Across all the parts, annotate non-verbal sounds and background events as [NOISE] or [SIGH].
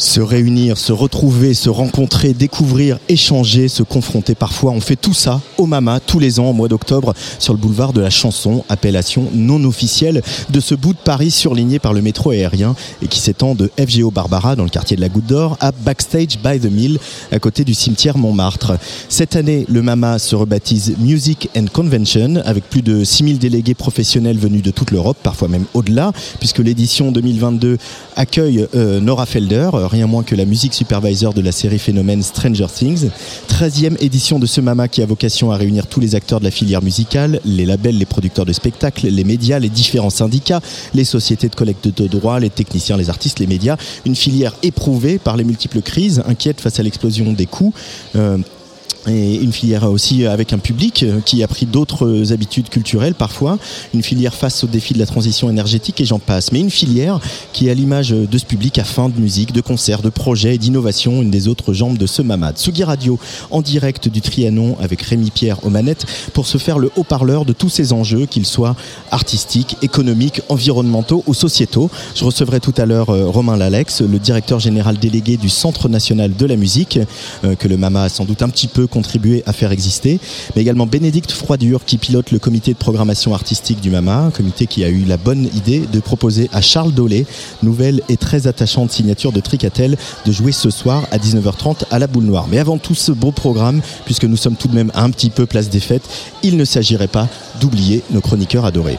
Se réunir, se retrouver, se rencontrer, découvrir, échanger, se confronter parfois. On fait tout ça au Mama tous les ans au mois d'octobre sur le boulevard de la Chanson, appellation non officielle de ce bout de Paris surligné par le métro aérien et qui s'étend de FGO Barbara dans le quartier de la Goutte d'Or à Backstage by the Mill à côté du cimetière Montmartre. Cette année, le Mama se rebaptise Music and Convention avec plus de 6000 délégués professionnels venus de toute l'Europe, parfois même au-delà, puisque l'édition 2022 accueille euh, Nora Felder, rien moins que la musique supervisor de la série phénomène Stranger Things. 13e édition de ce Mama qui a vocation à réunir tous les acteurs de la filière musicale, les labels, les producteurs de spectacles, les médias, les différents syndicats, les sociétés de collecte de droits, les techniciens, les artistes, les médias. Une filière éprouvée par les multiples crises, inquiète face à l'explosion des coûts. Euh, et une filière aussi avec un public qui a pris d'autres habitudes culturelles parfois, une filière face aux défis de la transition énergétique et j'en passe, mais une filière qui est à l'image de ce public à fin de musique, de concerts, de projets et d'innovation, une des autres jambes de ce mamad. Sugi Radio en direct du Trianon avec Rémi Pierre aux manettes pour se faire le haut-parleur de tous ces enjeux, qu'ils soient artistiques, économiques, environnementaux ou sociétaux. Je recevrai tout à l'heure Romain Lalex, le directeur général délégué du Centre national de la musique, que le Mama a sans doute un petit peu contribué à faire exister, mais également Bénédicte Froidure qui pilote le comité de programmation artistique du MAMA, un comité qui a eu la bonne idée de proposer à Charles Dolé, nouvelle et très attachante signature de Tricatel, de jouer ce soir à 19h30 à la Boule Noire. Mais avant tout ce beau programme, puisque nous sommes tout de même un petit peu place des fêtes, il ne s'agirait pas d'oublier nos chroniqueurs adorés.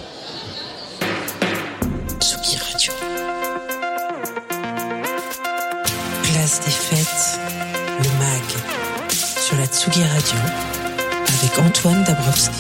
Tsugi Radio avec Antoine Dabrowski.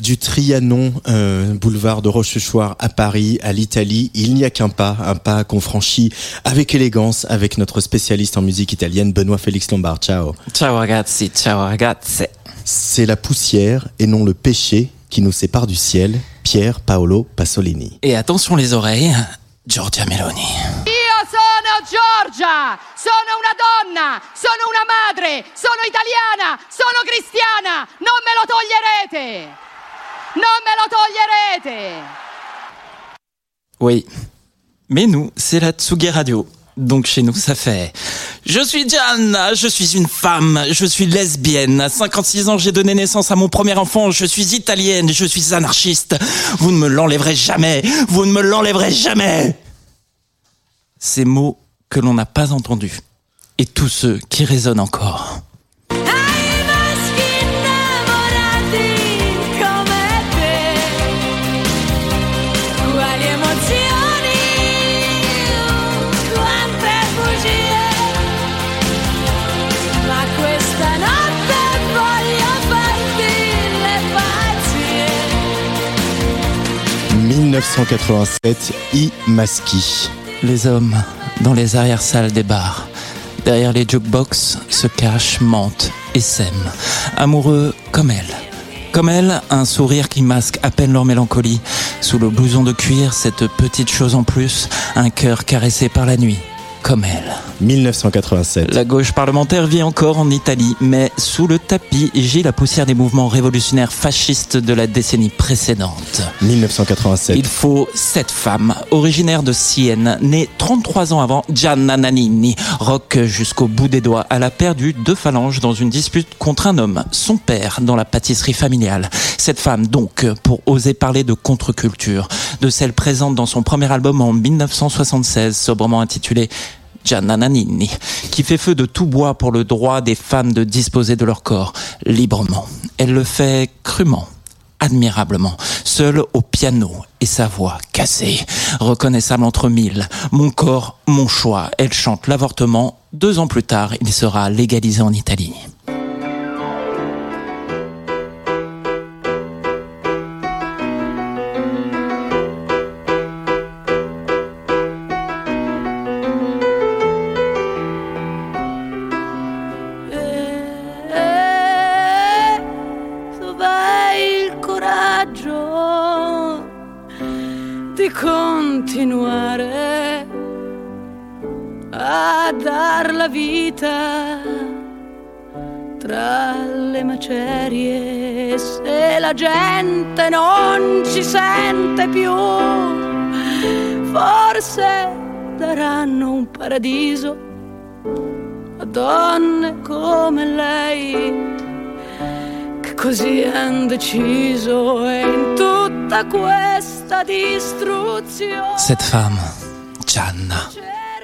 Du Trianon, euh, boulevard de Rochechouart à Paris, à l'Italie, il n'y a qu'un pas, un pas qu'on franchit avec élégance avec notre spécialiste en musique italienne, Benoît Félix Lombard. Ciao. Ciao ragazzi, ciao ragazze. C'est la poussière et non le péché qui nous sépare du ciel, Pierre Paolo Pasolini. Et attention les oreilles, Giorgia Meloni. Sono Giorgia, sono una donna, sono una madre, sono italiana, sono cristiana, non me lo toglierete! Non me lo toglierete! Oui. Mais nous, c'est la Tsugi Radio. Donc chez nous, ça fait Je suis Diane, je suis une femme, je suis lesbienne. À 56 ans, j'ai donné naissance à mon premier enfant, je suis italienne, je suis anarchiste. Vous ne me l'enlèverez jamais, vous ne me l'enlèverez jamais. Ces mots que l'on n'a pas entendus. Et tous ceux qui résonnent encore. Ai maschi innamorati come te, quali emozioni, quante bugie, ma questa notte voglio farti le pazzie. 1987, I Maschi. Les hommes dans les arrière-salles des bars. Derrière les jukebox se cachent, mentent et s'aiment. Amoureux comme elle. Comme elle, un sourire qui masque à peine leur mélancolie. Sous le blouson de cuir, cette petite chose en plus, un cœur caressé par la nuit. Comme elle. 1987. La gauche parlementaire vit encore en Italie, mais sous le tapis gît la poussière des mouvements révolutionnaires fascistes de la décennie précédente. 1987. Il faut cette femme, originaire de Sienne, née 33 ans avant Gianna Nannini, rock jusqu'au bout des doigts. Elle a perdu deux phalanges dans une dispute contre un homme, son père, dans la pâtisserie familiale. Cette femme, donc, pour oser parler de contre-culture, de celle présente dans son premier album en 1976, sobrement intitulé Gianna Nannini, qui fait feu de tout bois pour le droit des femmes de disposer de leur corps librement. Elle le fait crûment, admirablement, seule au piano et sa voix cassée, reconnaissable entre mille. Mon corps, mon choix. Elle chante l'avortement. Deux ans plus tard, il sera légalisé en Italie. Continuare a dar la vita tra le macerie. Se la gente non ci sente più forse daranno un paradiso a donne come lei che così han deciso. E in tutta questa Cette femme, Gianna,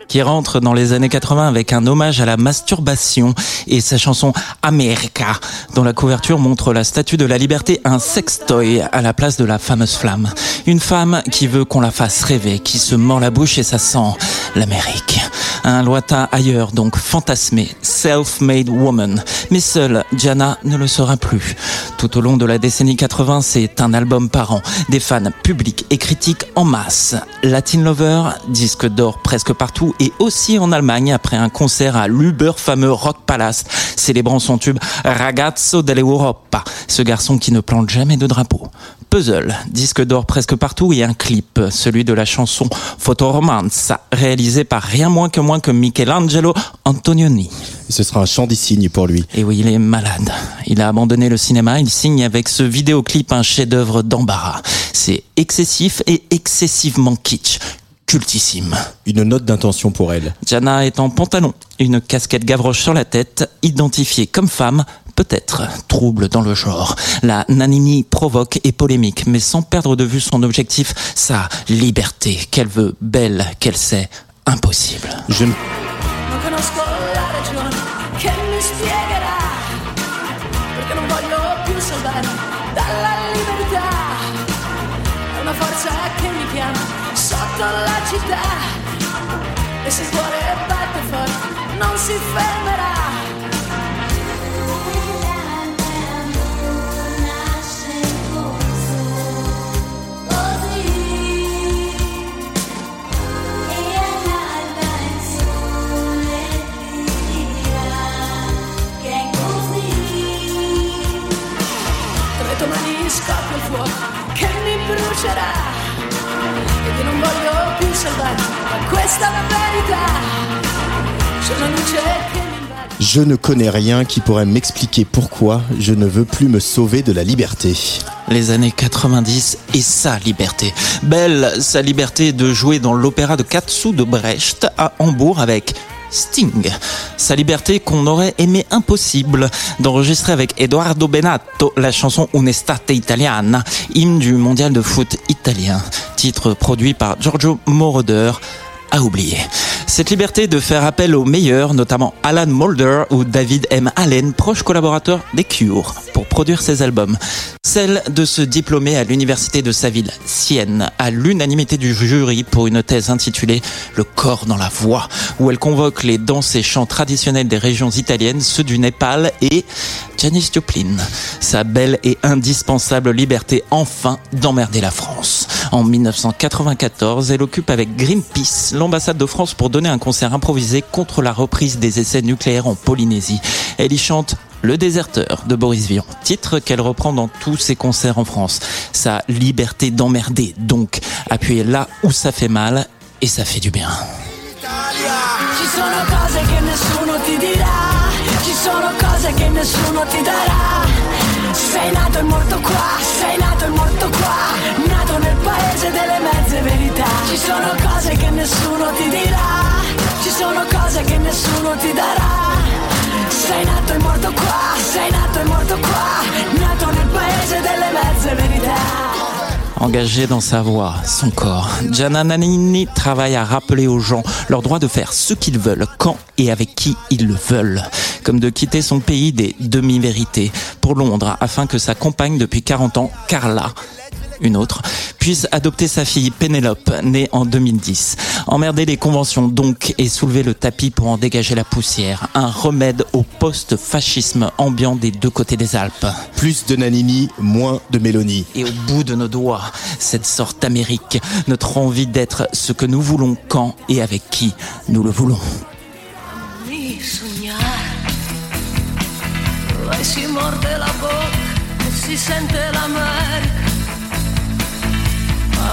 qui rentre dans les années 80 avec un hommage à la masturbation et sa chanson America, dont la couverture montre la statue de la liberté, un sextoy à la place de la fameuse flamme. Une femme qui veut qu'on la fasse rêver, qui se mord la bouche et ça sent l'Amérique. Un lointain ailleurs, donc fantasmé, self-made woman. Mais seule, Gianna ne le sera plus. Tout au long de la décennie 80, c'est un album par an. Des fans publics et critiques en masse. Latin Lover, disque d'or presque partout et aussi en Allemagne après un concert à l'Uber fameux Rock Palace, célébrant son tube Ragazzo dell'Europa, ce garçon qui ne plante jamais de drapeau. Puzzle, disque d'or presque partout et un clip, celui de la chanson Fotoromanza, réalisé par rien moins que moins que Michelangelo Antonioni. Ce sera un chant des signes pour lui. Et oui, il est malade. Il a abandonné le cinéma, il signe avec ce vidéoclip un chef-d'œuvre d'embarras. C'est excessif et excessivement kitsch cultissime. Une note d'intention pour elle. Jana est en pantalon, une casquette gavroche sur la tête, identifiée comme femme, peut-être trouble dans le genre. La Nanini provoque et polémique, mais sans perdre de vue son objectif, sa liberté, qu'elle veut belle, qu'elle sait impossible. Je ne conosco la ragione che mi spiegherà perché non voglio più salvare dalla libertà. È una forza che mi chiama sotto la città e se il cuore batte forte non si fermerà. Brucerà e che non voglio più salvare, ma questa è la verità. C'è una luce che Je ne connais rien qui pourrait m'expliquer pourquoi je ne veux plus me sauver de la liberté. Les années 90 et sa liberté. Belle, sa liberté de jouer dans l'opéra de Katsu de Brecht à Hambourg avec Sting. Sa liberté qu'on aurait aimé impossible. D'enregistrer avec Eduardo Benato la chanson Un'estate italiana, hymne du mondial de foot italien, titre produit par Giorgio Moroder à oublier. Cette liberté de faire appel aux meilleurs, notamment Alan Mulder ou David M. Allen, proches collaborateurs des Cure, pour produire ses albums. Celle de se diplômer à l'université de sa ville, Sienne, à l'unanimité du jury pour une thèse intitulée Le corps dans la voix, où elle convoque les danses et chants traditionnels des régions italiennes, ceux du Népal et Janis Joplin. Sa belle et indispensable liberté enfin d'emmerder la France. En 1994, elle occupe avec Greenpeace l'ambassade de France pour donner un concert improvisé contre la reprise des essais nucléaires en Polynésie. Elle y chante le déserteur de Boris Vian, titre qu'elle reprend dans tous ses concerts en France. Sa liberté d'emmerder, donc, appuyer là où ça fait mal et ça fait du bien. E e. Engagée dans sa voix, son corps, Gianna Nannini travaille à rappeler aux gens leur droit de faire ce qu'ils veulent, quand et avec qui ils le veulent. Comme de quitter son pays des demi-vérités pour Londres afin que sa compagne depuis 40 ans, Carla, une autre, puisse adopter sa fille Pénélope, née en 2010. Emmerder les conventions donc et soulever le tapis pour en dégager la poussière. Un remède au post-fascisme ambiant des deux côtés des Alpes. Plus de Nanini, moins de Mélanie. Et au bout de nos doigts, cette sorte d'Amérique, notre envie d'être ce que nous voulons quand et avec qui nous le voulons. Si morde la bocca e si sente la mano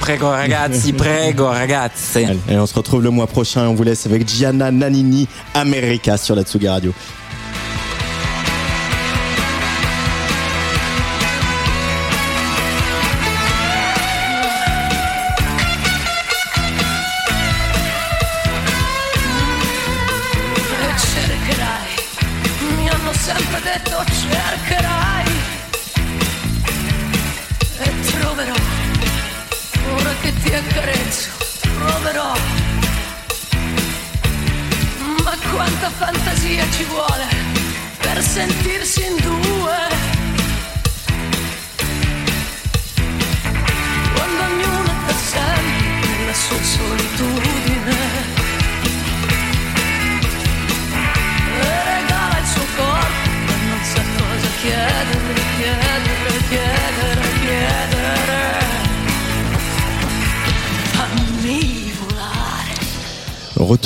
Prego ragazzi, prego ragazzi. Allez, et on se retrouve le mois prochain. On vous laisse avec Gianna Nannini, America sur la Tsugi Radio. sentir sin duda.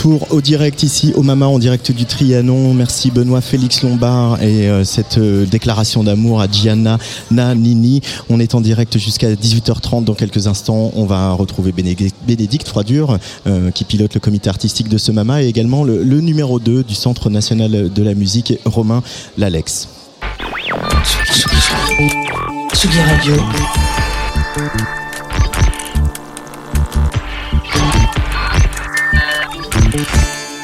Retour au direct ici au Mama en direct du Trianon. Merci Benoît Félix Lombard et euh, cette euh, déclaration d'amour à Gianna Nannini. On est en direct jusqu'à 18h30 dans quelques instants. On va retrouver Bénédicte, Bénédicte Froidure euh, qui pilote le comité artistique de ce Mama et également le, le numéro 2 du Centre national de la musique Romain Lalex. Tsugi Radio.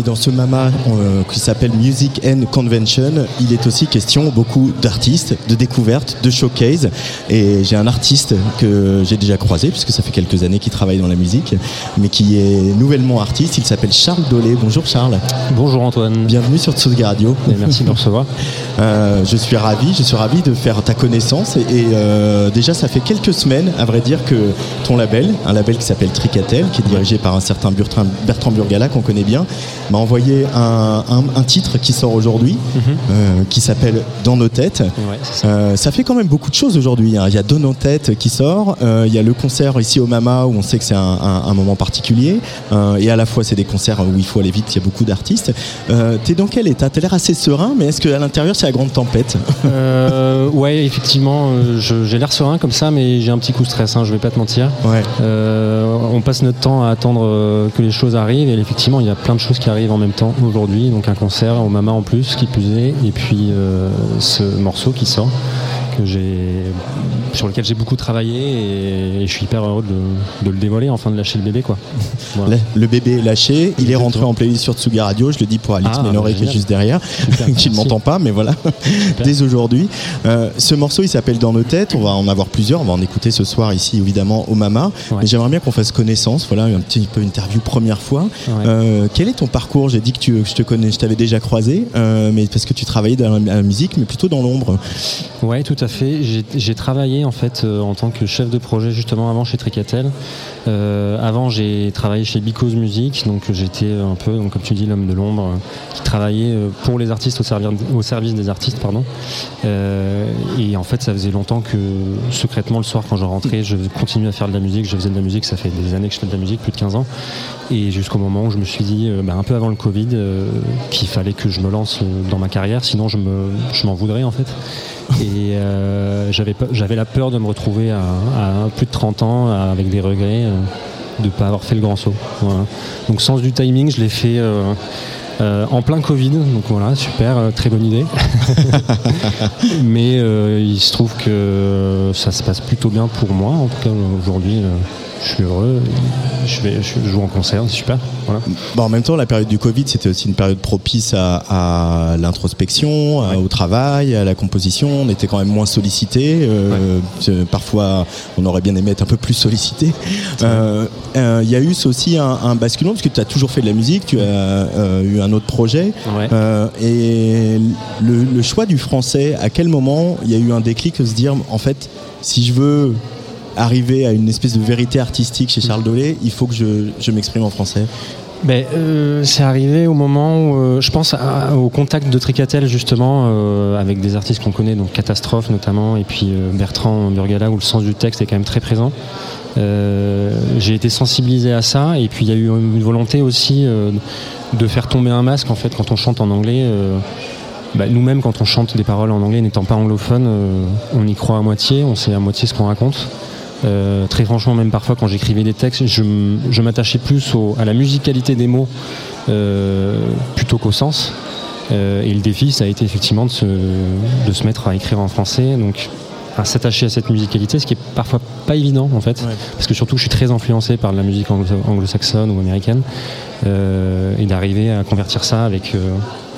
Mais dans ce MAMA euh, qui s'appelle Music and Convention, il est aussi question beaucoup d'artistes, de découvertes, de showcase. Et j'ai un artiste que j'ai déjà croisé, puisque ça fait quelques années qu'il travaille dans la musique, mais qui est nouvellement artiste. Il s'appelle Charles Dolé. Bonjour Charles. Bonjour Antoine. Bienvenue sur Tsugi Radio. Et merci de me recevoir. [LAUGHS] Euh, je suis ravi, je suis ravi de faire ta connaissance. Et, et, euh, déjà, ça fait quelques semaines, à vrai dire, que ton label, un label qui s'appelle Tricatel, qui est dirigé par un certain Bertrand, Bertrand Burgala, qu'on connaît bien, m'a envoyé un, un- un titre qui sort aujourd'hui, euh, qui s'appelle Dans nos têtes. Ouais, c'est ça. Euh, ça fait quand même beaucoup de choses aujourd'hui. hein. Il y a Dans nos têtes qui sort, euh, il y a le concert ici au Mama où on sait que c'est un, moment particulier, et à la fois c'est des concerts où il faut aller vite, il y a beaucoup d'artistes. T'es dans quel état? T'as l'air assez serein, mais est-ce qu'à l'intérieur c'est la grande tempête? Ouais, effectivement, j'ai l'air serein comme ça, mais j'ai un petit coup de stress, hein, je vais pas te mentir. Ouais. On passe notre temps à attendre que les choses arrivent, et effectivement, il y a plein de choses qui arrivent en même temps aujourd'hui. Donc un concert au Mama en plus, qui plus est, et puis euh, ce morceau qui sort. Que j'ai, sur lequel j'ai beaucoup travaillé et, je suis hyper heureux de, de le dévoiler, enfin de lâcher le bébé quoi. [LAUGHS] Voilà. Le, le bébé est lâché, il est rentré en playlist sur Tsuga Radio, je le dis pour Alix Ah, Ménoré bah, qui est juste derrière, [LAUGHS] qui ne m'entend pas, mais voilà, [LAUGHS] dès aujourd'hui. Euh, ce morceau il s'appelle Dans nos têtes, on va en avoir plusieurs, on va en écouter ce soir ici évidemment au Mama, Ouais. mais j'aimerais bien qu'on fasse connaissance, voilà, un petit peu interview première fois. Ouais. Euh, quel est ton parcours? J'ai dit que, tu, que je te connais, je t'avais déjà croisé, euh, mais parce que tu travaillais dans la, la musique, mais plutôt dans l'ombre. Ouais, tout à fait. J'ai travaillé en fait euh, en tant que chef de projet justement avant chez Tricatel. Euh, avant, j'ai travaillé chez Because Music, donc j'étais un peu, donc, comme tu dis, l'homme de l'ombre euh, qui travaillait euh, pour les artistes au, service des artistes, pardon. Euh, et en fait, ça faisait longtemps que secrètement le soir quand je rentrais, je continuais à faire de la musique. Je faisais de la musique, ça fait des années que je fais de la musique, plus de 15 ans. Et jusqu'au moment où je me suis dit, euh, bah, un peu avant le Covid, euh, qu'il fallait que je me lance euh, dans ma carrière, sinon je m'en voudrais en fait. Et euh, j'avais j'avais la peur de me retrouver à, à plus de 30 ans à- avec des regrets euh, de ne pas avoir fait le grand saut. Voilà. Donc sens du timing, je l'ai fait euh, euh, en plein Covid. Donc voilà, super, euh, très bonne idée. [LAUGHS] Mais euh, il se trouve que ça se passe plutôt bien pour moi. En tout cas aujourd'hui, euh, je suis heureux. Je, vais, je joue en concert, c'est super. Voilà. Bon, en même temps, la période du Covid, c'était aussi une période propice à, à l'introspection, au travail, à la composition. On était quand même moins sollicité. euh, Parfois, on aurait bien aimé être un peu plus sollicité. Euh, euh, Il y a eu aussi un, un basculement, parce que tu as toujours fait de la musique, tu as eu un autre projet. Ouais. Et le, le choix du français, à quel moment il y a eu un déclic de se dire, en fait, si je veux arriver à une espèce de vérité artistique chez Charles Dolé, il faut que je, m'exprime en français euh, c'est arrivé au moment où euh, je pense au contact de Tricatel justement euh, avec des artistes qu'on connaît, donc Catastrophe notamment, et puis Bertrand Burgala où le sens du texte est quand même très présent. J'ai été sensibilisé à ça et puis il y a eu une volonté aussi de faire tomber un masque en fait quand on chante en anglais. bah, Nous-mêmes, quand on chante des paroles en anglais, n'étant pas anglophone, on y croit à moitié, on sait à moitié ce qu'on raconte. Euh, très franchement, même parfois quand j'écrivais des textes, je, m'attachais plus au- à la musicalité des mots euh, plutôt qu'au sens. Euh, et le défi, ça a été effectivement de se, de se mettre à écrire en français, donc à s'attacher à cette musicalité, ce qui est parfois pas évident en fait, Ouais. parce que surtout je suis très influencé par la musique anglo- anglo-saxonne ou américaine, et d'arriver à convertir ça avec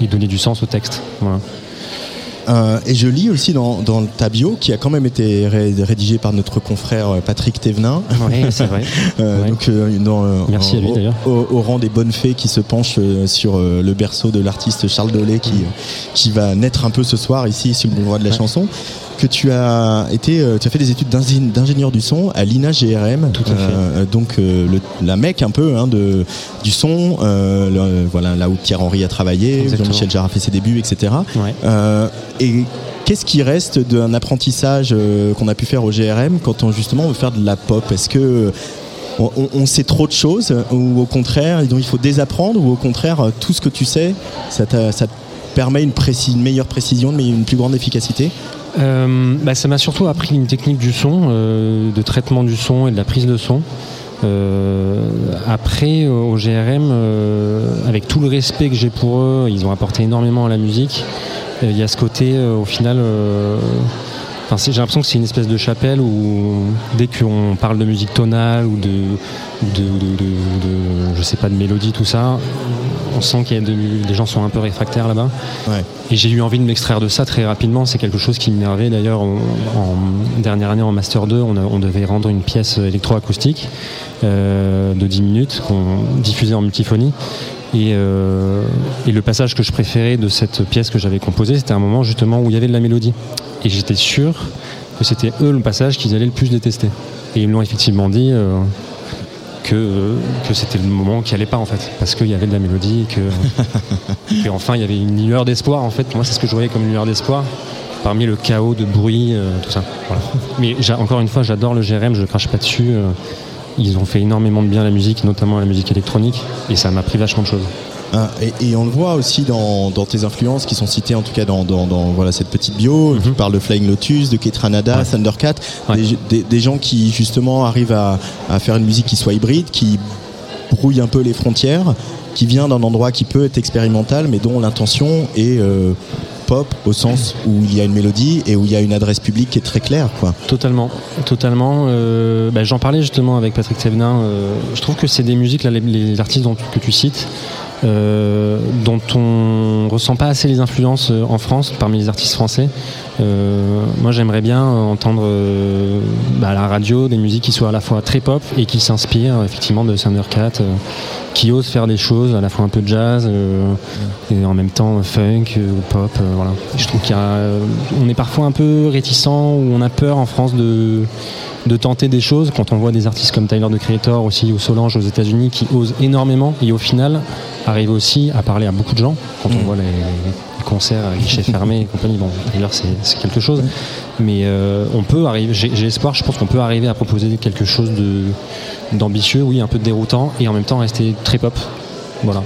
et donner du sens au texte. Voilà. Euh, et je lis aussi dans, dans ta bio, qui a quand même été ré- rédigée par notre confrère euh, Patrick Thévenin. Ouais, c'est vrai. [LAUGHS] Euh, Ouais. Donc, euh, dans, Merci à lui, au- d'ailleurs. Au, au rang des bonnes fées qui se penchent sur le berceau de l'artiste Charles Dolé, qui, euh, qui va naître un peu ce soir ici sur le boulevard de la Ouais. chanson. Que tu as été, euh, tu as fait des études d'ingé- d'ingénieur du son à l'INA GRM. Tout à fait. Euh, donc euh, le, la mec un peu hein, de du son, le- voilà là où Pierre Henry a travaillé. Jean-Michel Jarre a fait ses débuts, etc. Ouais. Et qu'est-ce qui reste d'un apprentissage qu'on a pu faire au GRM quand on justement veut faire de la pop? Est-ce que on, sait trop de choses ou au contraire donc il faut désapprendre ou au contraire tout ce que tu sais ça, ça te permet une, précis- une meilleure précision, mais une plus grande efficacité? Euh, bah, ça m'a surtout appris une technique du son, euh, de traitement du son et de la prise de son. Euh, après, euh, au GRM, avec tout le respect que j'ai pour eux, ils ont apporté énormément à la musique. Il y a ce côté, au final, enfin, j'ai l'impression que c'est une espèce de chapelle où dès qu'on parle de musique tonale ou de- de- de- je sais pas, de mélodie, tout ça, on sent qu'il y a de- les gens sont un peu réfractaires là-bas. Ouais. Et j'ai eu envie de m'extraire de ça très rapidement. C'est quelque chose qui m'énervait. D'ailleurs, en, en dernière année en Master 2, on, a- on devait rendre une pièce électroacoustique euh, de 10 minutes qu'on diffusait en multiphonie. Et, euh, et le passage que je préférais de cette pièce que j'avais composée, c'était un moment justement où il y avait de la mélodie. Et j'étais sûr que c'était eux le passage qu'ils allaient le plus détester. Et ils me l'ont effectivement dit. euh, que, que c'était le moment qui allait pas en fait. Parce qu'il y avait de la mélodie et que [LAUGHS] et enfin il y avait une lueur d'espoir en fait. Moi c'est ce que je voyais comme une lueur d'espoir parmi le chaos de bruit euh, tout ça. Voilà. mais encore une fois j'adore le GRM je crache pas dessus euh, ils ont fait énormément de bien à la musique notamment à la musique électronique et ça m'a appris vachement de choses et, et on le voit aussi dans, dans tes influences qui sont citées en tout cas dans, dans, dans, voilà, cette petite bio. Tu parles de Flying Lotus, de Ketranada, Ouais. Thundercat, Ouais. des, des- des gens qui justement arrivent à, à faire une musique qui soit hybride, qui brouille un peu les frontières, qui vient d'un endroit qui peut être expérimental, mais dont l'intention est euh, pop au sens où il y a une mélodie et où il y a une adresse publique qui est très claire. Quoi. Totalement, totalement. Euh, bah, J'en parlais justement avec Patrick Thévenin. euh, je trouve que c'est des musiques, là, les, les artistes dont, que tu cites, euh, dont on ressent pas assez les influences euh, en France parmi les artistes français. Euh, moi, j'aimerais bien entendre euh, bah, à la radio des musiques qui soient à la fois très pop et qui s'inspirent effectivement de Thundercat, euh, qui osent faire des choses à la fois un peu jazz euh, et en même temps funk euh, ou pop. euh, voilà. Je trouve qu'il y a, euh, on est parfois un peu réticent ou on a peur en France de de tenter des choses. Quand on voit des artistes comme Tyler the Creator aussi ou Solange aux États-Unis qui osent énormément et au final arrivent aussi à parler à beaucoup de gens. Quand on voit les, les concerts à guichets [LAUGHS] fermés et compagnie bon Tyler c'est quelque chose. Mais euh, on peut arriver j'ai espoir je pense qu'on peut arriver à proposer quelque chose de d'ambitieux oui un peu déroutant et en même temps rester très pop. Voilà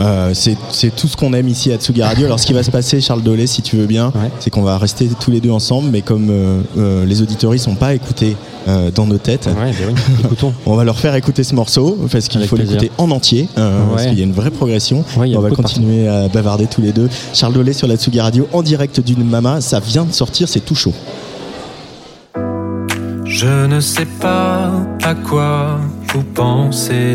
Euh, c'est c'est tout ce qu'on aime ici à Tsugi Radio. Alors, ce qui va se passer, Charles Dolé, si tu veux bien, Ouais. c'est qu'on va rester tous les deux ensemble, mais comme euh, euh, les auditeurs pas écoutés euh, dans nos têtes, ouais ben oui [LAUGHS] on va leur faire écouter ce morceau parce qu'il Avec faut plaisir. l'écouter en entier, euh, parce qu'il y a une vraie progression. On va continuer à bavarder tous les deux. Charles Dolé sur la Tsugi Radio en direct d'une mama, ça vient de sortir, c'est tout chaud. Je ne sais pas à quoi vous pensez.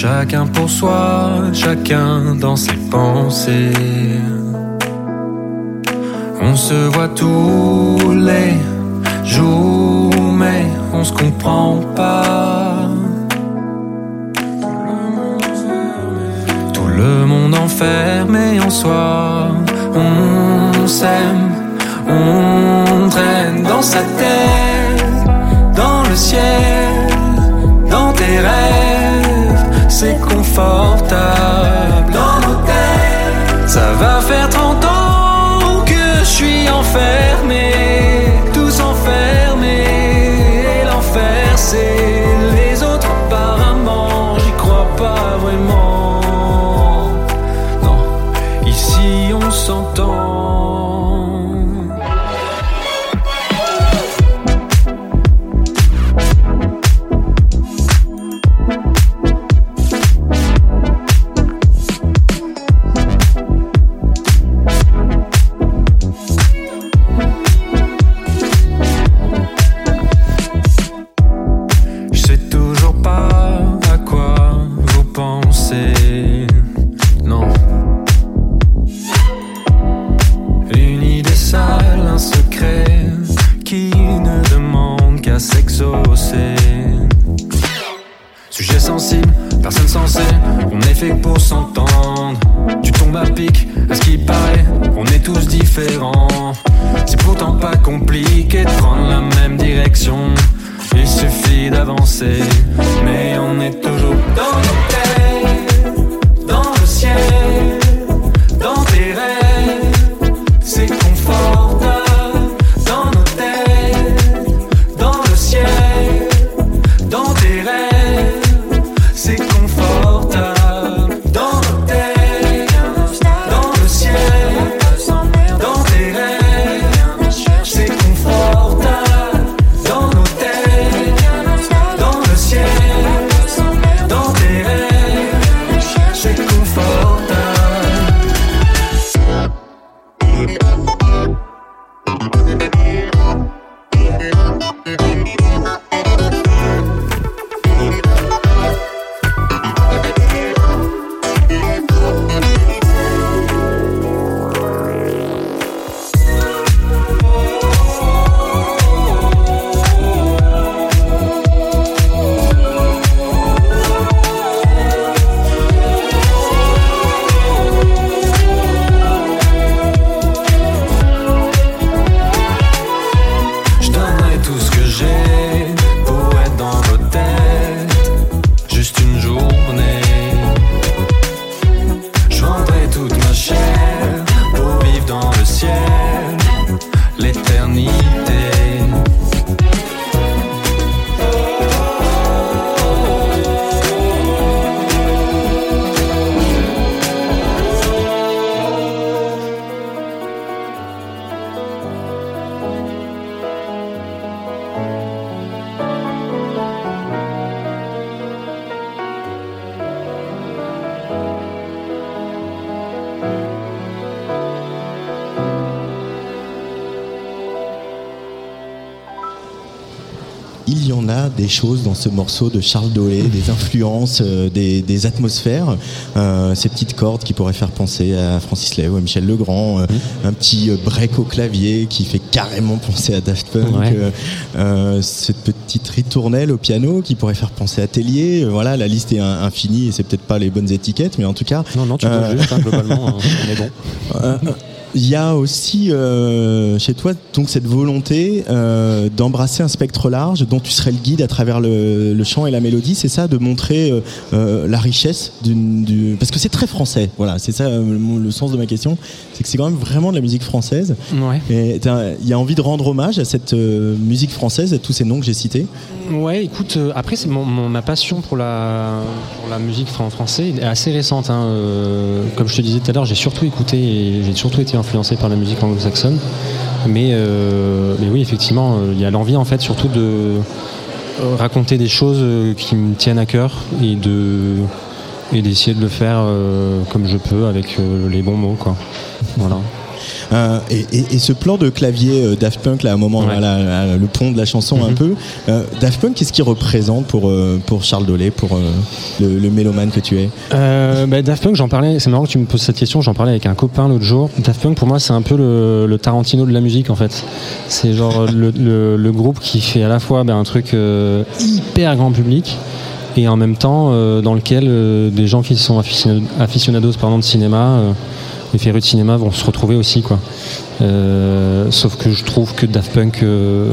Chacun pour soi, chacun dans ses pensées. On se voit tous les jours, mais on se comprend pas. Tout le monde enfermé en soi, on s'aime, on traîne dans sa tête, dans le ciel, dans tes rêves, c'est confortable dans têtes. Ça va faire 30 ans que je suis enfermé, tous enfermés, et l'enfer c'est les autres apparemment, j'y crois pas des choses dans ce morceau de Charles Dolé, des influences, euh, des, des atmosphères, euh, ces petites cordes qui pourraient faire penser à Francis ou à Michel Legrand, euh, un petit break au clavier qui fait carrément penser à Daft Punk, Ouais. cette petite ritournelle au piano qui pourrait faire penser à Tellier. Voilà, la liste est in- infinie et c'est peut-être pas les bonnes étiquettes, mais en tout cas, Non, non, tu peux juste, hein, globalement, hein, [LAUGHS] on est bon. Il y a aussi euh, chez toi donc cette volonté euh, d'embrasser un spectre large dont tu serais le guide à travers le, le chant et la mélodie, c'est ça, de montrer euh, la richesse d'une, du parce que c'est très français. Voilà, c'est ça le, le sens de ma question, c'est que c'est quand même vraiment de la musique française. Ouais. Et il y a envie de rendre hommage à cette musique française, à tous ces noms que j'ai cités. Ouais, écoute, après, c'est mon, mon- ma passion pour la, pour la musique en français est assez récente. hein. Comme je te disais tout à l'heure, j'ai surtout écouté et j'ai surtout été influencé par la musique anglo-saxonne. Mais, euh, mais oui, effectivement, euh, il y a l'envie en fait surtout de euh, raconter des choses qui me tiennent à cœur et de et d'essayer de le faire comme je peux avec les bons mots, quoi. Voilà. Euh, et, et- et ce plan de clavier euh, Daft Punk, là, à un moment, Ouais. là, là, là, le pont de la chanson un Mhm. peu, euh, Daft Punk, qu'est-ce qu'il représente pour, euh, pour Charles Dolé, pour euh, le, le mélomane que tu es? Euh, bah, Daft Punk, j'en parlais, c'est marrant que tu me poses cette question, j'en parlais avec un copain l'autre jour. Daft Punk, pour moi, c'est un peu le, le Tarantino de la musique, en fait. C'est genre le, le- groupe qui fait à la fois bah, un truc euh, hyper grand public et en même temps euh, dans lequel euh, des gens qui sont aficionados, aficionados pardon, de cinéma, euh, les férus de cinéma vont se retrouver aussi, quoi. Euh, sauf que je trouve que Daft Punk euh,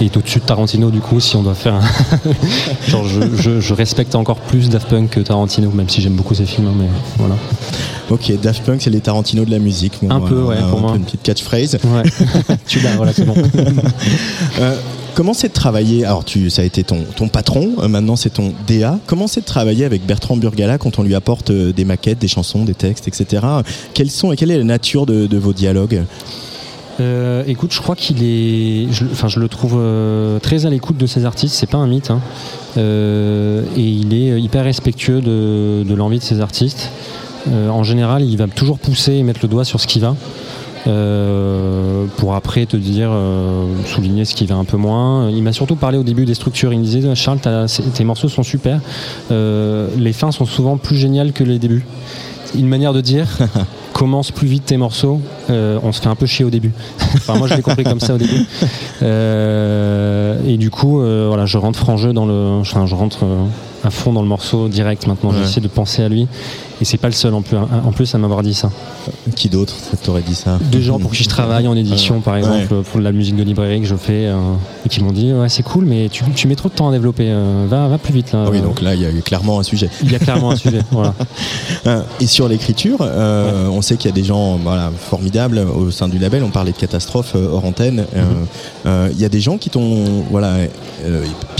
est au-dessus de Tarantino, du coup, si on doit faire un. [LAUGHS] Genre, je, je- je respecte encore plus Daft Punk que Tarantino, même si j'aime beaucoup ses films, hein, mais voilà. Ok, Daft Punk, c'est les Tarantino de la musique. Bon, Un peu, ouais, un pour peu moi. Une petite catchphrase. Ouais, [LAUGHS] tu l'as, voilà, c'est bon. Comment c'est de travailler? Alors, tu, ça a été ton, ton patron, euh, maintenant c'est ton DA. Comment c'est de travailler avec Bertrand Burgala quand on lui apporte euh, des maquettes, des chansons, des textes, etc. Quels sont et quelle est la nature de, vos dialogues? Euh, écoute, je crois qu'il est. Je, enfin, je le trouve très à l'écoute de ses artistes, c'est pas un mythe. hein. Et il est hyper respectueux de, de l'envie de ses artistes. En général, il va toujours pousser et mettre le doigt sur ce qui va. Euh, pour après te dire, euh, souligner ce qui va un peu moins. Il m'a surtout parlé au début des structures. Il me disait, Charles, tes morceaux sont super. Euh, les fins sont souvent plus géniales que les débuts. Une manière de dire, [LAUGHS] commence plus vite tes morceaux, euh, on se fait un peu chier au début. enfin, moi, je l'ai compris comme ça au début. Euh, et du coup, euh, voilà, je rentre franc jeu dans le. Enfin, je rentre à fond dans le morceau direct maintenant. Ouais. J'essaie de penser à lui. Et c'est pas le seul en plus, en plus à m'avoir dit ça. Qui d'autre t'aurait dit ça? Deux gens pour qui je travaille en édition, par exemple, pour de la musique de librairie que je fais, euh, et qui m'ont dit Ouais, c'est cool, mais tu, tu mets trop de temps à développer. euh, va, va plus vite là. Ah oui, donc là, il y a clairement un sujet. Il y a clairement un sujet. Voilà. [LAUGHS] Euh, Et sur l'écriture, euh, on sait qu'il y a des gens voilà, formidables au sein du label. On parlait de catastrophe hors antenne. Euh, Il y a des gens qui t'ont. Voilà,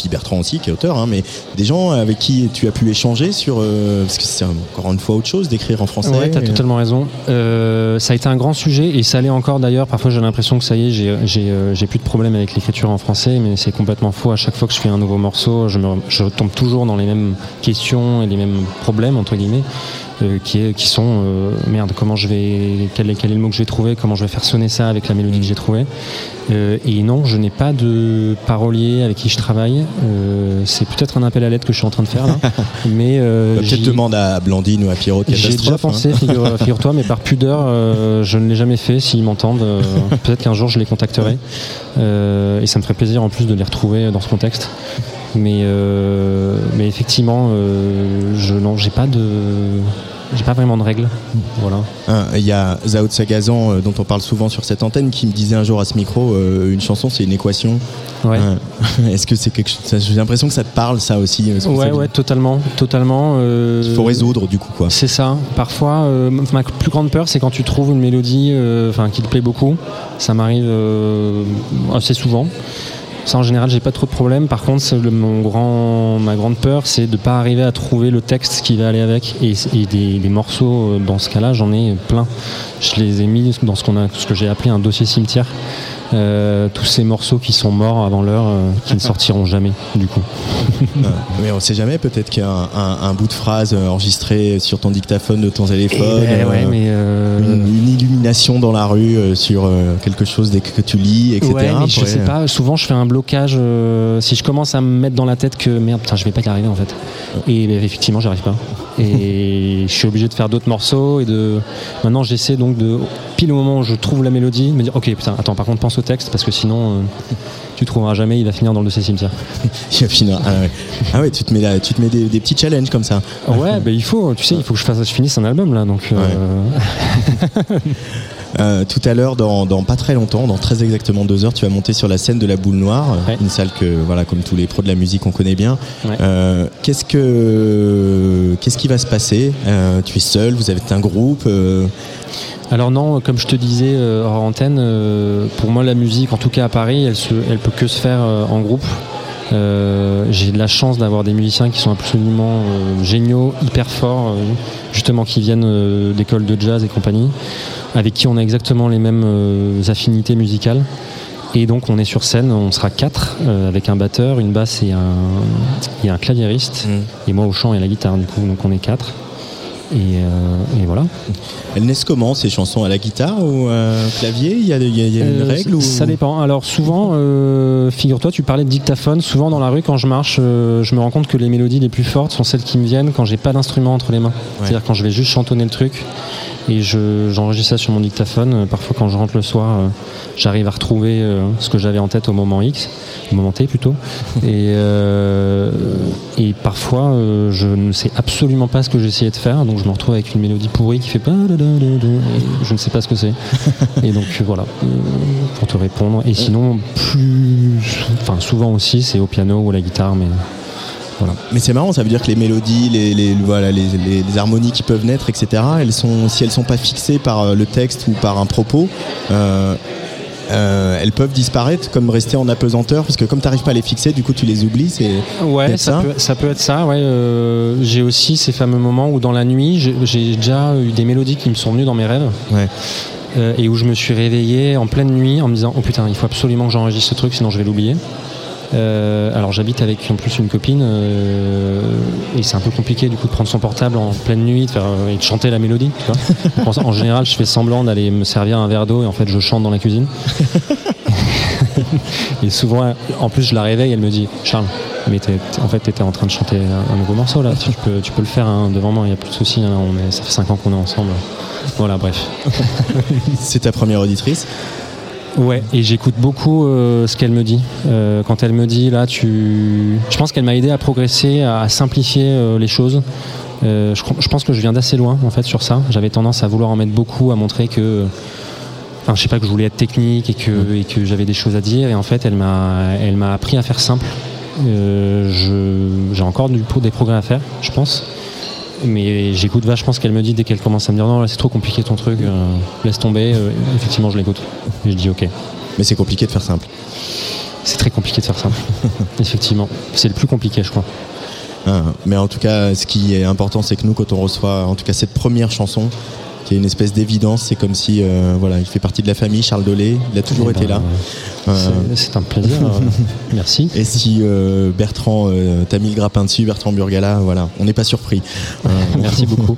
puis Bertrand aussi, qui est auteur, hein, mais des gens avec qui tu as pu échanger sur. euh, parce que c'est encore une fois autre chose d'écrire en français. Ouais, t'as Et- totalement raison. Euh, ça a été un grand sujet et ça l'est encore d'ailleurs. Parfois, j'ai l'impression que ça y est, j'ai, euh, j'ai plus de problème avec l'écriture en français, mais c'est complètement faux. À chaque fois que je fais un nouveau morceau, je, me, je tombe toujours dans les mêmes questions et les mêmes problèmes entre guillemets. Euh, qui, est, qui sont euh, merde comment je vais quel est, quel est le mot que je vais trouver comment je vais faire sonner ça avec la mélodie que j'ai trouvée Euh, et non je n'ai pas de parolier avec qui je travaille Euh, c'est peut-être un appel à l'aide que je suis en train de faire là [LAUGHS] mais euh, Bah, Peut-être demande à Blandine ou à Pierrot j'ai déjà hein. pensé, figure- [LAUGHS] figure-toi, mais par pudeur, euh, je ne l'ai jamais fait. S'ils m'entendent, euh, [LAUGHS] peut-être qu'un jour je les contacterai. Euh, et ça me ferait plaisir en plus de les retrouver dans ce contexte. Mais, euh, mais effectivement, euh, je non, j'ai pas de, j'ai pas vraiment de règles. Voilà. Hein, Il y a Zao Sagazan, euh, dont on parle souvent sur cette antenne, qui me disait un jour à ce micro euh, une chanson, c'est une équation. Ouais. [LAUGHS] Est-ce que c'est quelque chose J'ai l'impression que ça te parle, ça aussi. Ouais, ouais, totalement, totalement. Il faut résoudre, du coup, quoi. C'est ça. Parfois, ma plus grande peur, c'est quand tu trouves une mélodie, qui te plaît beaucoup. Ça m'arrive assez souvent. Ça, en général, j'ai pas trop de problèmes. Par contre, le- ma grande peur, c'est de pas arriver à trouver le texte qui va aller avec. Et, des, morceaux, euh, dans ce cas-là, j'en ai plein. Je les ai mis dans ce que j'ai appelé un dossier cimetière. Euh, tous ces morceaux qui sont morts avant l'heure, euh, qui ne sortiront jamais, du coup. Ah, [LAUGHS] mais on sait jamais, peut-être qu'il y a un, un- un bout de phrase euh, enregistré sur ton dictaphone de ton téléphone. Eh euh, ouais, mais euh, une, une illumination dans la rue euh, sur euh, quelque chose dès que tu lis, etc. Ouais, mais je sais pas. Souvent, je fais un blocage. euh, si je commence à me mettre dans la tête que merde, putain, je vais pas y arriver en fait. Et ben, effectivement, j'arrive pas. Et [LAUGHS] je suis obligé de faire d'autres morceaux et de. Maintenant, j'essaie donc de pile au moment où je trouve la mélodie, me dire ok, putain, attends, par contre, pense texte parce que sinon, euh, tu trouveras jamais. Il va finir dans le dossier cimetière. [LAUGHS] Il va finir. Ah ouais, Ah ouais, tu te mets, là, tu te mets des, des petits challenges comme ça. Ouais, ben il faut. Tu sais, il faut que je fasse, je finisse un album là. Donc. euh, [LAUGHS] Euh, tout à l'heure, dans, dans pas très longtemps, dans très exactement deux heures, tu vas monter sur la scène de la Boule Noire, Ouais. une salle que, voilà, comme tous les pros de la musique, on connaît bien. Ouais. Euh, qu'est-ce que, qu'est-ce qui va se passer? Euh, Tu es seul Vous avez un groupe Alors non, comme je te disais hors antenne, pour moi la musique, en tout cas à Paris, elle, se, elle peut que se faire en groupe. Euh, J'ai de la chance d'avoir des musiciens qui sont absolument euh, géniaux, hyper forts, euh, justement qui viennent d'écoles de jazz et compagnie, avec qui on a exactement les mêmes affinités musicales. Et donc on est sur scène, on sera quatre, euh, avec un batteur, une basse et un, et un claviériste, et moi au chant et à la guitare du coup, donc on est quatre. Et, euh, et voilà. Elles naissent comment ces chansons? À la guitare ou euh, clavier? Il y y y a une Euh, règle ou... Ça dépend. Alors souvent, euh, figure-toi, tu parlais de dictaphone. Souvent dans la rue, quand je marche, euh, je me rends compte que les mélodies les plus fortes sont celles qui me viennent quand j'ai pas d'instrument entre les mains. C'est-à-dire quand je vais juste chantonner le truc et je- j'enregistre ça sur mon dictaphone. Euh, Parfois, quand je rentre le soir, euh, j'arrive à retrouver euh, ce que j'avais en tête au moment X, au moment T plutôt. et, et parfois, je ne sais absolument pas ce que j'essayais de faire, donc je me retrouve avec une mélodie pourrie qui fait pas. Je ne sais pas ce que c'est. [LAUGHS] Et donc voilà, pour te répondre. Et sinon, plus, enfin souvent aussi, c'est au piano ou à la guitare, mais voilà. Mais c'est marrant, ça veut dire que les mélodies, les, les- voilà, les, les- les harmonies qui peuvent naître, etc., elles sont, si elles sont pas fixées par euh, le texte ou par un propos, euh, euh, elles peuvent disparaître comme rester en apesanteur, parce que comme tu n'arrives pas à les fixer, du coup tu les oublies. C'est Ouais, ça, peut, ça peut être ça. Ouais, euh, j'ai aussi ces fameux moments où dans la nuit, j'ai- j'ai déjà eu des mélodies qui me sont venues dans mes rêves. Ouais. Euh, et où je me suis réveillé en pleine nuit en me disant oh putain il faut absolument que j'enregistre ce truc sinon je vais l'oublier. Euh, alors j'habite avec en plus une copine euh, et c'est un peu compliqué du coup de prendre son portable en pleine nuit de faire, euh, et de chanter la mélodie. Tu vois. [LAUGHS] Donc, en, général je fais semblant d'aller me servir un verre d'eau et en fait je chante dans la cuisine. [LAUGHS] et souvent en plus je la réveille elle me dit Charles mais en fait tu étais en train de chanter un, nouveau morceau là tu peux, tu peux le faire hein, devant moi il n'y a plus de souci hein, on est, ça fait 5 ans qu'on est ensemble. Voilà bref. [LAUGHS] c'est ta première auditrice. Ouais, et j'écoute beaucoup euh, ce qu'elle me dit. Euh, quand elle me dit, là, tu. Je pense qu'elle m'a aidé à progresser, à simplifier euh, les choses. Je, pense que je viens d'assez loin, en fait, sur ça. J'avais tendance à vouloir en mettre beaucoup, à montrer que. Enfin, je sais pas, que je voulais être technique et que, j'avais des choses à dire. Et en fait, elle m'a, appris à faire simple. J'ai encore du, des progrès à faire, je pense. Mais j'écoute vachement ce qu'elle me dit dès qu'elle commence à me dire non, là, c'est trop compliqué ton truc, euh, laisse tomber. Euh, effectivement, je l'écoute. Et je dis ok. Mais c'est compliqué de faire simple. C'est très compliqué de faire simple. [LAUGHS] Effectivement. C'est le plus compliqué, je crois. Hein, mais en tout cas, ce qui est important, c'est que nous, quand on reçoit, en tout cas cette première chanson, qui est une espèce d'évidence, c'est comme si, euh, voilà, il fait partie de la famille, Charles Dolé, il a toujours Eh été ben, là. Euh, C'est- un plaisir. euh, [LAUGHS] Merci. Et si Bertrand euh, t'a mis le grappin dessus, Bertrand Burgala, voilà, on n'est pas surpris. [LAUGHS] Merci beaucoup.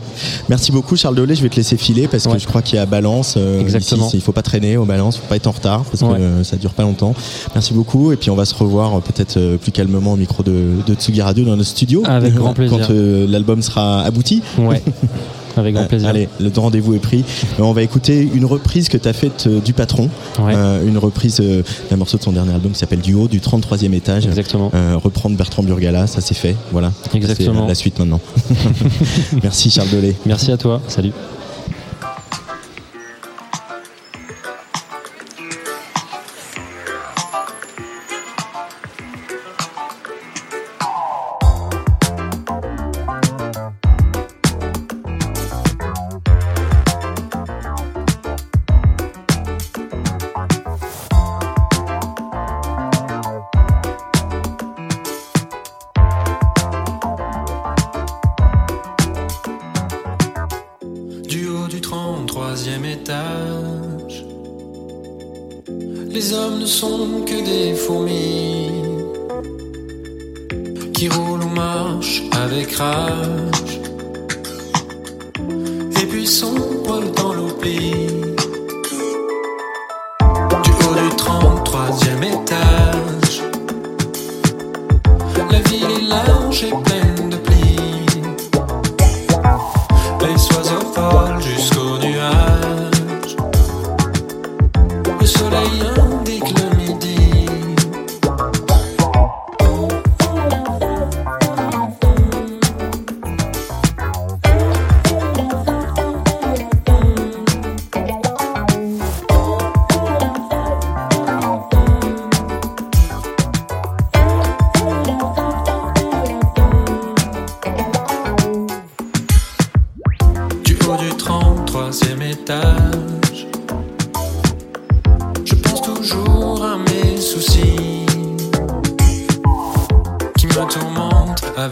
Merci beaucoup Charles Dolé, je vais te laisser filer parce que je crois qu'il y a Balance. Exactement. ici, il faut pas traîner au Balance, faut pas être en retard parce que Ouais. ça dure pas longtemps. Merci beaucoup et puis on va se revoir peut-être plus calmement au micro de, de Tsugi Radio dans notre studio. Avec [LAUGHS] grand plaisir. Quand l'album sera abouti. Ouais. Avec grand Euh, plaisir. Allez, le rendez-vous est pris. Euh, on va écouter une reprise que tu as faite euh, du patron. Ouais. Une reprise d'un morceau de son dernier album qui s'appelle Du haut du 33e étage. Exactement. Reprendre Bertrand Burgala, ça c'est fait. Voilà. Exactement. La suite maintenant. [LAUGHS] Merci Charles Dolé. Merci à toi. Salut.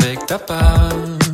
Avec ta page,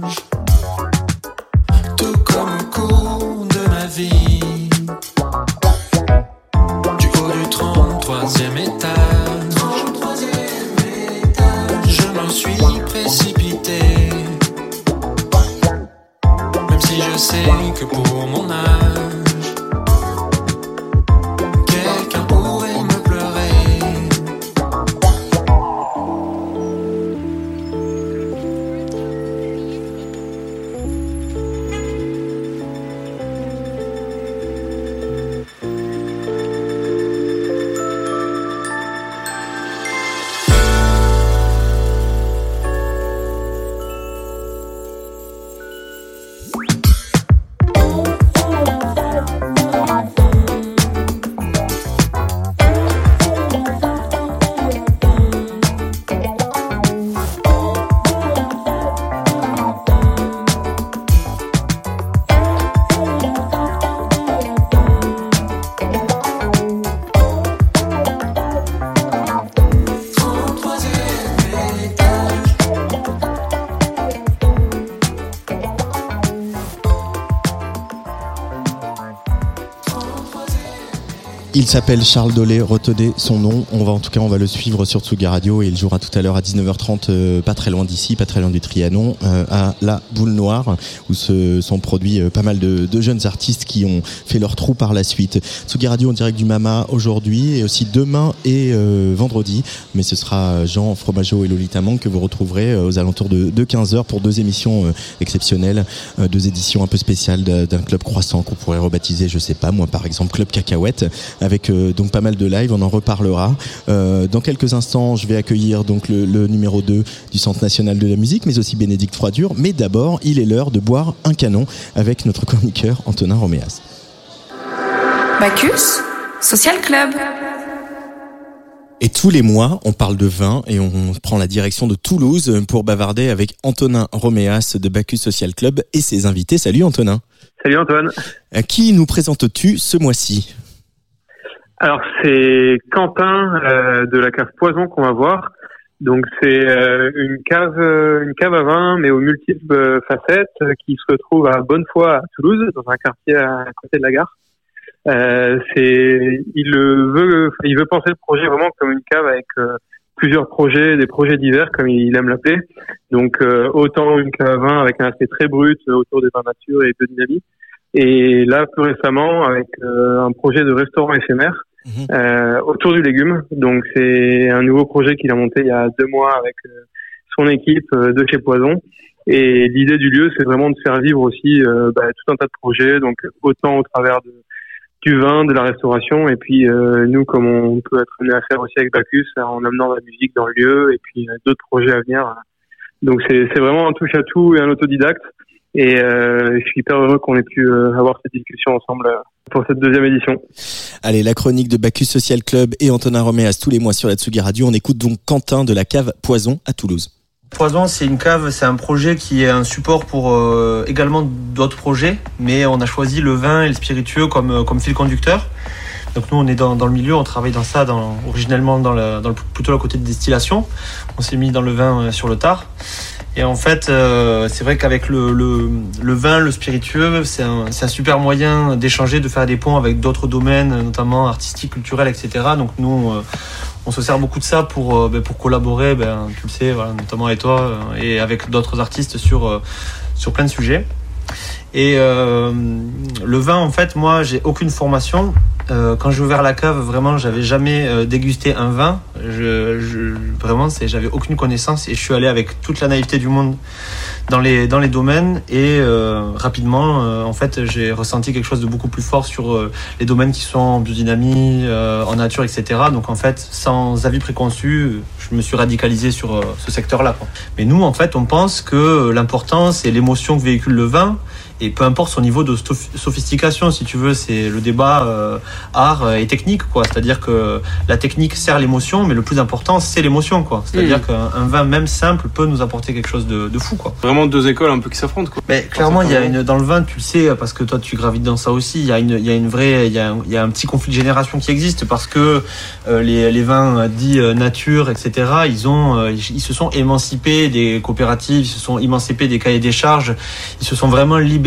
Il s'appelle Charles Dolé, retenez son nom. On va en tout cas, on va le suivre sur Tsuga Radio et il jouera tout à l'heure à 19h30, euh, pas très loin d'ici, pas très loin du Trianon, euh, à la Boule Noire, où se sont produits euh, pas mal de, jeunes artistes qui ont fait leur trou par la suite. Tsuga Radio en direct du Mama aujourd'hui et aussi demain et vendredi. Mais ce sera Jean Fromageau et Lolita Mang que vous retrouverez aux alentours de, de 15h pour deux émissions exceptionnelles, deux éditions un peu spéciales d'un club croissant qu'on pourrait rebaptiser, je sais pas, moi par exemple Club Cacahuète, euh, donc pas mal de live, on en reparlera. Euh, dans quelques instants, je vais accueillir donc le, le numéro 2 du Centre national de la musique, mais aussi Bénédicte Froidure. Mais d'abord, il est l'heure de boire un canon avec notre chroniqueur Antonin Roméas. Bacchus, Social Club. Et tous les mois, on parle de vin et on prend la direction de Toulouse pour bavarder avec Antonin Roméas de Bacchus Social Club et ses invités. Salut Antonin. Salut Antoine. À qui nous présentes-tu ce mois-ci? Alors c'est Quentin euh, de la cave Poison qu'on va voir. Donc c'est euh, une cave euh, une cave à vin mais aux multiples facettes euh, qui se retrouve à Bonnefoy à Toulouse dans un quartier à côté de la gare. Euh, c'est il veut il veut penser le projet vraiment comme une cave avec euh, plusieurs projets des projets divers comme il aime l'appeler. Donc euh, autant une cave à vin avec un aspect très brut autour des vins nature et de dynamique et là plus récemment avec euh, un projet de restaurant éphémère Mhm. euh, autour du légume. Donc c'est un nouveau projet qu'il a monté il y a deux mois avec euh, son équipe euh, de chez Poison. Et l'idée du lieu, c'est vraiment de faire vivre aussi euh, bah, tout un tas de projets, donc autant au travers de, du vin, de la restauration, et puis euh, nous, comme on peut être amené à faire aussi avec Bacchus, en amenant la musique dans le lieu, et puis euh, d'autres projets à venir. Donc c'est vraiment un touche à tout et un autodidacte. Et euh, je suis hyper heureux qu'on ait pu euh, avoir cette discussion ensemble euh, pour cette deuxième édition. Allez, la chronique de Bacchus Social Club et Antonin Roméas tous les mois sur la Tsugi Radio. On écoute donc Quentin de la cave Poison à Toulouse. Poison, c'est une cave, c'est un projet qui est un support pour euh, également d'autres projets, mais on a choisi le vin et le spiritueux comme, euh, comme fil conducteur, Donc nous, on est dans, dans le milieu, on travaille dans ça, dans, originellement dans le, dans le, plutôt le côté de distillation. On s'est mis dans le vin euh, sur le tard. Et en fait, euh, c'est vrai qu'avec le, le, le, vin, le spiritueux, c'est un, un, super moyen d'échanger, de faire des ponts avec d'autres domaines, notamment artistiques, culturels, etc. Donc nous, euh, on se sert beaucoup de ça pour, euh, ben, pour collaborer, ben, tu le sais, voilà, notamment avec toi euh, et avec d'autres artistes sur, euh, sur plein de sujets. Et euh, le vin, en fait, moi, j'ai aucune formation. Euh, quand j'ai ouvert la cave, vraiment, j'avais jamais euh, dégusté un vin. Je, je vraiment, j'avais aucune connaissance et je suis allé avec toute la naïveté du monde dans les dans les domaines et rapidement, en fait, j'ai ressenti quelque chose de beaucoup plus fort sur les domaines qui sont en biodynamie, en nature, etc. Donc, en fait, sans avis préconçu, je me suis radicalisé sur ce secteur-là. Mais nous, en fait, on pense que l'important, c'est l'émotion que véhicule le vin et peu importe son niveau de sophistication, si tu veux, c'est le débat euh, art et technique, quoi. C'est-à-dire que la technique sert l'émotion, mais le plus important, c'est l'émotion, quoi. C'est-à-dire mmh. qu'un vin même simple peut nous apporter quelque chose de, de, fou, quoi. Vraiment deux écoles un peu qui s'affrontent, quoi. Mais clairement, il y a une dans le vin, tu le sais, parce que toi, tu gravites dans ça aussi. Il y a une, il y a une vraie, il y a, un, il y a un petit conflit de génération qui existe parce que euh, les, les vins dits euh, nature, etc. Ils ont, euh, ils, ils se sont émancipés des coopératives, ils se sont émancipés des cahiers des charges, ils se sont vraiment libérés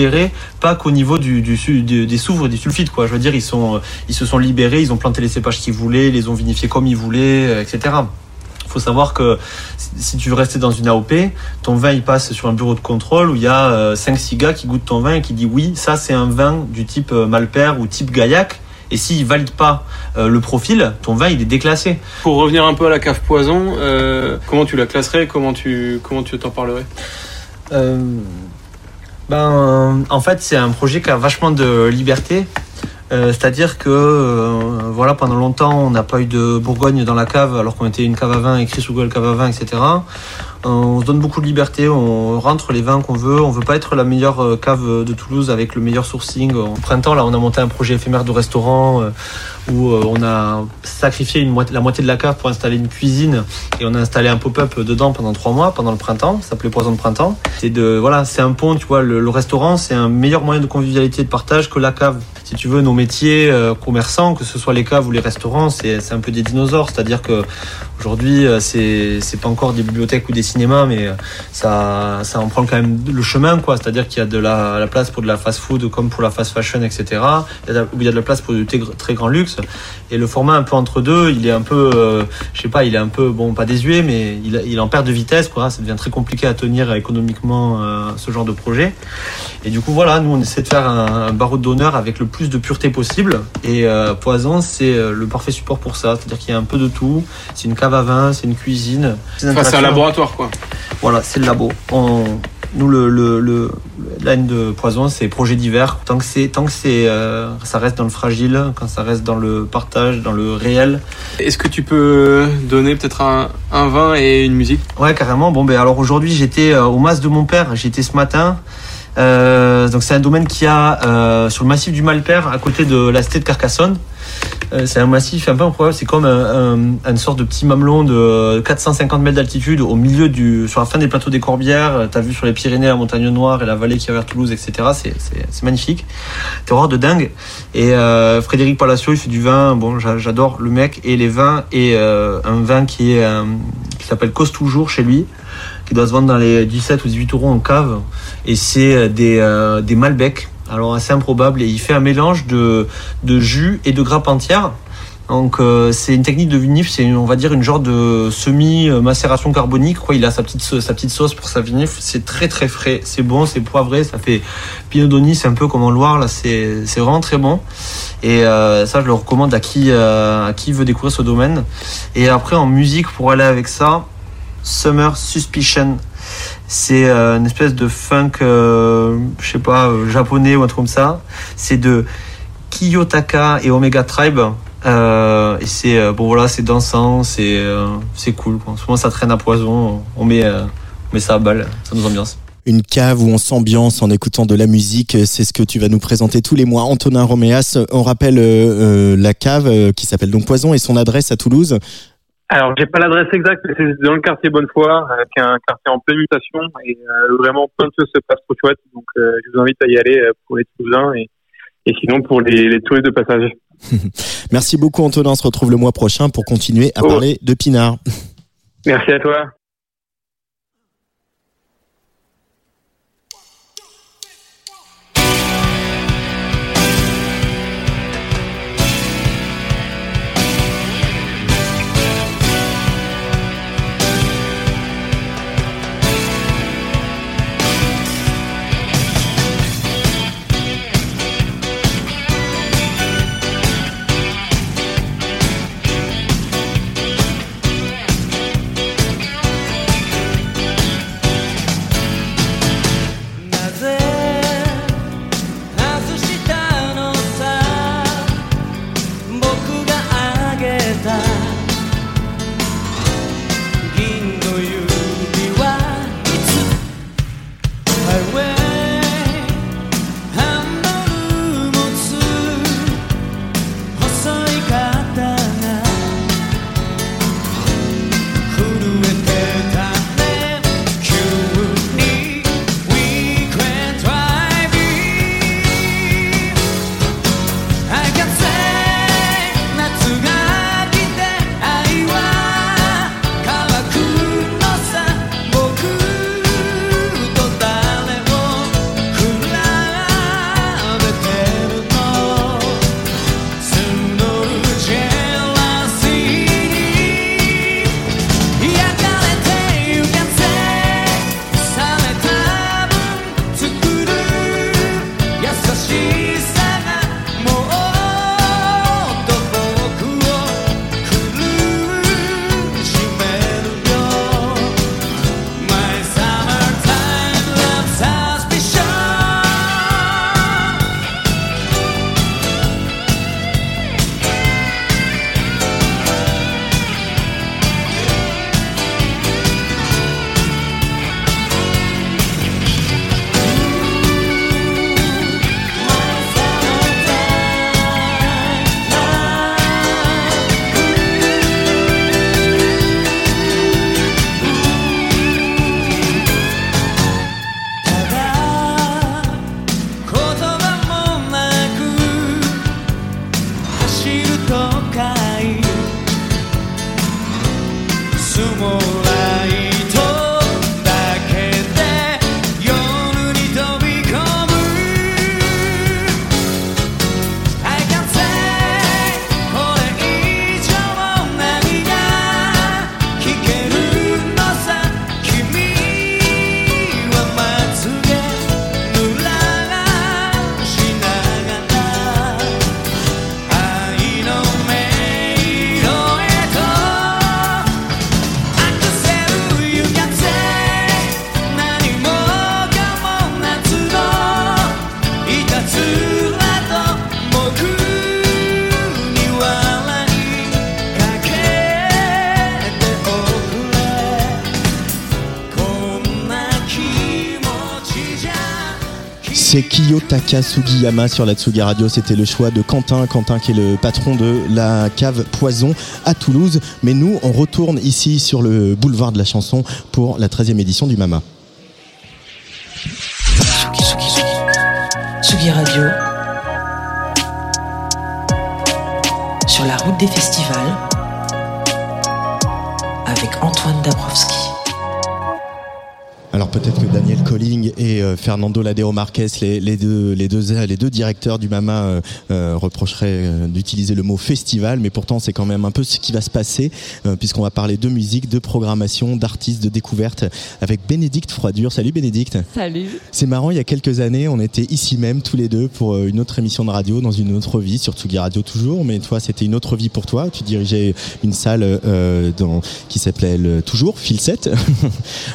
pas qu'au niveau du, du, du, des soufres et des sulfites. Quoi. Je veux dire, ils, sont, ils se sont libérés, ils ont planté les cépages qu'ils voulaient, les ont vinifiés comme ils voulaient, etc. Il faut savoir que si tu veux rester dans une AOP, ton vin il passe sur un bureau de contrôle où il y a 5-6 gars qui goûtent ton vin et qui disent oui, ça c'est un vin du type Malpère ou type Gaillac. Et s'il valide pas euh, le profil, ton vin il est déclassé. Pour revenir un peu à la cave poison, euh, comment tu la classerais? Comment tu comment tu t'en parlerais? Euh, ben, en fait, c'est un projet qui a vachement de liberté. Euh, C'est-à-dire que euh, voilà, pendant longtemps, on n'a pas eu de Bourgogne dans la cave, alors qu'on était une cave à vin, écrit sous Google cave à vin, etc. On se donne beaucoup de liberté, on rentre les vins qu'on veut. On veut pas être la meilleure cave de Toulouse avec le meilleur sourcing. Au printemps, là, on a monté un projet éphémère de restaurant euh, où on a sacrifié la moitié de la cave pour installer une cuisine et on a installé un pop-up dedans pendant trois mois, pendant le printemps. Ça s'appelait Poison de printemps. C'est de voilà, c'est un pont, tu vois. Le, le restaurant, c'est un meilleur moyen de convivialité et de partage que la cave si tu veux, nos métiers euh, commerçants, que ce soit les caves ou les restaurants, c'est un peu des dinosaures. C'est-à-dire que aujourd'hui, c'est c'est pas encore des bibliothèques ou des cinémas, mais ça ça en prend quand même le chemin, quoi. C'est-à-dire qu'il y a de la, la, place pour de la fast-food comme pour la fast fashion, etc. Il il y a de la place pour du très grand luxe. Et le format un peu entre deux, il est un peu, euh, je sais pas, il est un peu bon, pas désuet, mais il, il en perd de vitesse, quoi. Ça devient très compliqué à tenir économiquement euh, ce genre de projet. Et du coup, voilà, nous on essaie de faire un, un barreau d'honneur avec le plus de pureté possible. Et euh, Poison, c'est le parfait support pour ça. C'est-à-dire qu'il y a un peu de tout. C'est une cave à vin, c'est une cuisine. C'est enfin, un laboratoire, quoi. Voilà, c'est le labo. On, nous, le, le, le de Poison, c'est projet divers. Tant que c'est, tant que c'est, euh, ça reste dans le fragile, quand ça reste dans le partage, dans le réel. Est-ce que tu peux donner peut-être un, un vin et une musique? Ouais, carrément. Bon, ben alors aujourd'hui, j'étais au mas de mon père. J'étais ce matin. Euh, donc c'est un domaine qui a euh, sur le massif du Malpère, à côté de la cité de Carcassonne. Euh, c'est un massif un peu improbable, c'est comme un, un, une sorte de petit mamelon de 450 mètres d'altitude au milieu du, sur la fin des plateaux des Corbières. T'as vu sur les Pyrénées, la montagne noire et la vallée qui a vers Toulouse, etc. C'est magnifique. Terroir de dingue. Et Frédéric Palacio, il fait du vin. Bon, j'adore le mec et les vins et un vin qui est qui s'appelle Cause toujours chez lui qui doit se vendre dans les 17 ou 18 euros en cave. Et c'est des, euh, des Malbec, alors assez improbable. Et il fait un mélange de, jus et de grappe entière. Donc euh, c'est une technique de vinif, c'est on va dire une genre de semi macération carbonique quoi. Il a sa petite sa petite sauce pour sa vinif. C'est très très frais, c'est bon, c'est poivré, ça fait Pinot Doni, c'est un peu comme en Loire là. C'est c'est vraiment très bon. Et euh, ça je le recommande à qui euh, à qui veut découvrir ce domaine. Et après en musique pour aller avec ça, Summer Suspicion. C'est euh, une espèce de funk, euh, je sais pas, euh, japonais ou un truc comme ça. C'est de Kiyotaka et Omega Tribe. et c'est bon voilà, c'est dansant, c'est c'est cool. Quoi. Souvent ça traîne à poison. On met on met ça à balle, ça nous ambiance une cave où on s'ambiance en écoutant de la musique. C'est ce que tu vas nous présenter tous les mois. Antonin Roméas, on rappelle euh, la cave euh, qui s'appelle donc Poison et son adresse à Toulouse. Alors, j'ai pas l'adresse exacte, mais c'est dans le quartier Bonnefoy, euh, qui est un quartier en pleine mutation et euh, vraiment plein de choses se passent trop chouettes. Donc, euh, je vous invite à y aller pour les Toulousains et, et sinon pour les, les touristes de passage. [LAUGHS] Merci beaucoup Antonin, on se retrouve le mois prochain pour continuer à Oh. parler de Pinard. Merci à toi. C'est Kiyotaka Sugiyama sur la Tsugi Radio. C'était le choix de Quentin. Quentin qui est le patron de la cave Poison à Toulouse. Mais nous, on retourne ici sur le boulevard de la chanson pour la 13e édition du Mama. Tsugi Radio. Sur la route des festivals. Avec Antoine Dabrowski. Alors peut-être que Daniel Colling et euh, Fernando Ladeo Marquez, les, les deux, les, deux, les deux directeurs du MAMA, euh, euh, reprocheraient d'utiliser le mot festival, mais pourtant c'est quand même un peu ce qui va se passer, euh, puisqu'on va parler de musique, de programmation, d'artistes, de découverte, avec Bénédicte Froidure. Salut Bénédicte Salut. C'est marrant, il y a quelques années, on était ici même tous les deux pour une autre émission de radio, dans une autre vie, sur Tsugi Radio toujours, mais toi c'était une autre vie pour toi. Tu dirigeais une salle dans, qui s'appelait toujours Fil 7. [LAUGHS]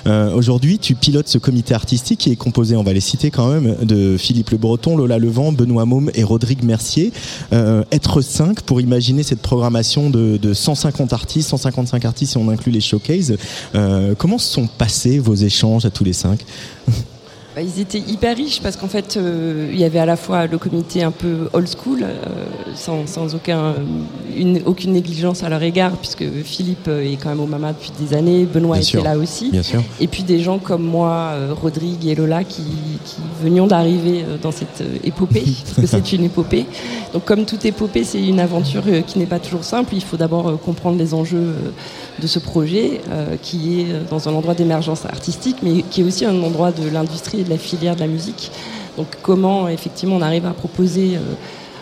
Euh, Aujourd'hui, tu pilotes ce comité artistique qui est composé, on va les citer quand même, de Philippe Le Breton, Lola Levent, Benoît Môme et Rodrigue Mercier. Euh, être 5 pour imaginer cette programmation de, de 150 artistes, 155 artistes si on inclut les showcases. Euh, comment sont passés vos échanges à tous les cinq? Ils étaient hyper riches parce qu'en fait, euh, il y avait à la fois le comité un peu old school, euh, sans, sans aucun, une, aucune négligence à leur égard, puisque Philippe euh, est quand même au Mama depuis des années, Benoît Bien était sûr. là aussi. Bien sûr. Et puis des gens comme moi, Rodrigue et Lola, qui, qui venions d'arriver dans cette épopée, [LAUGHS] parce que c'est une épopée. Donc comme toute épopée, c'est une aventure qui n'est pas toujours simple. Il faut d'abord comprendre les enjeux de ce projet, euh, qui est dans un endroit d'émergence artistique, mais qui est aussi un endroit de l'industrie de la filière de la musique. Donc comment effectivement on arrive à proposer euh,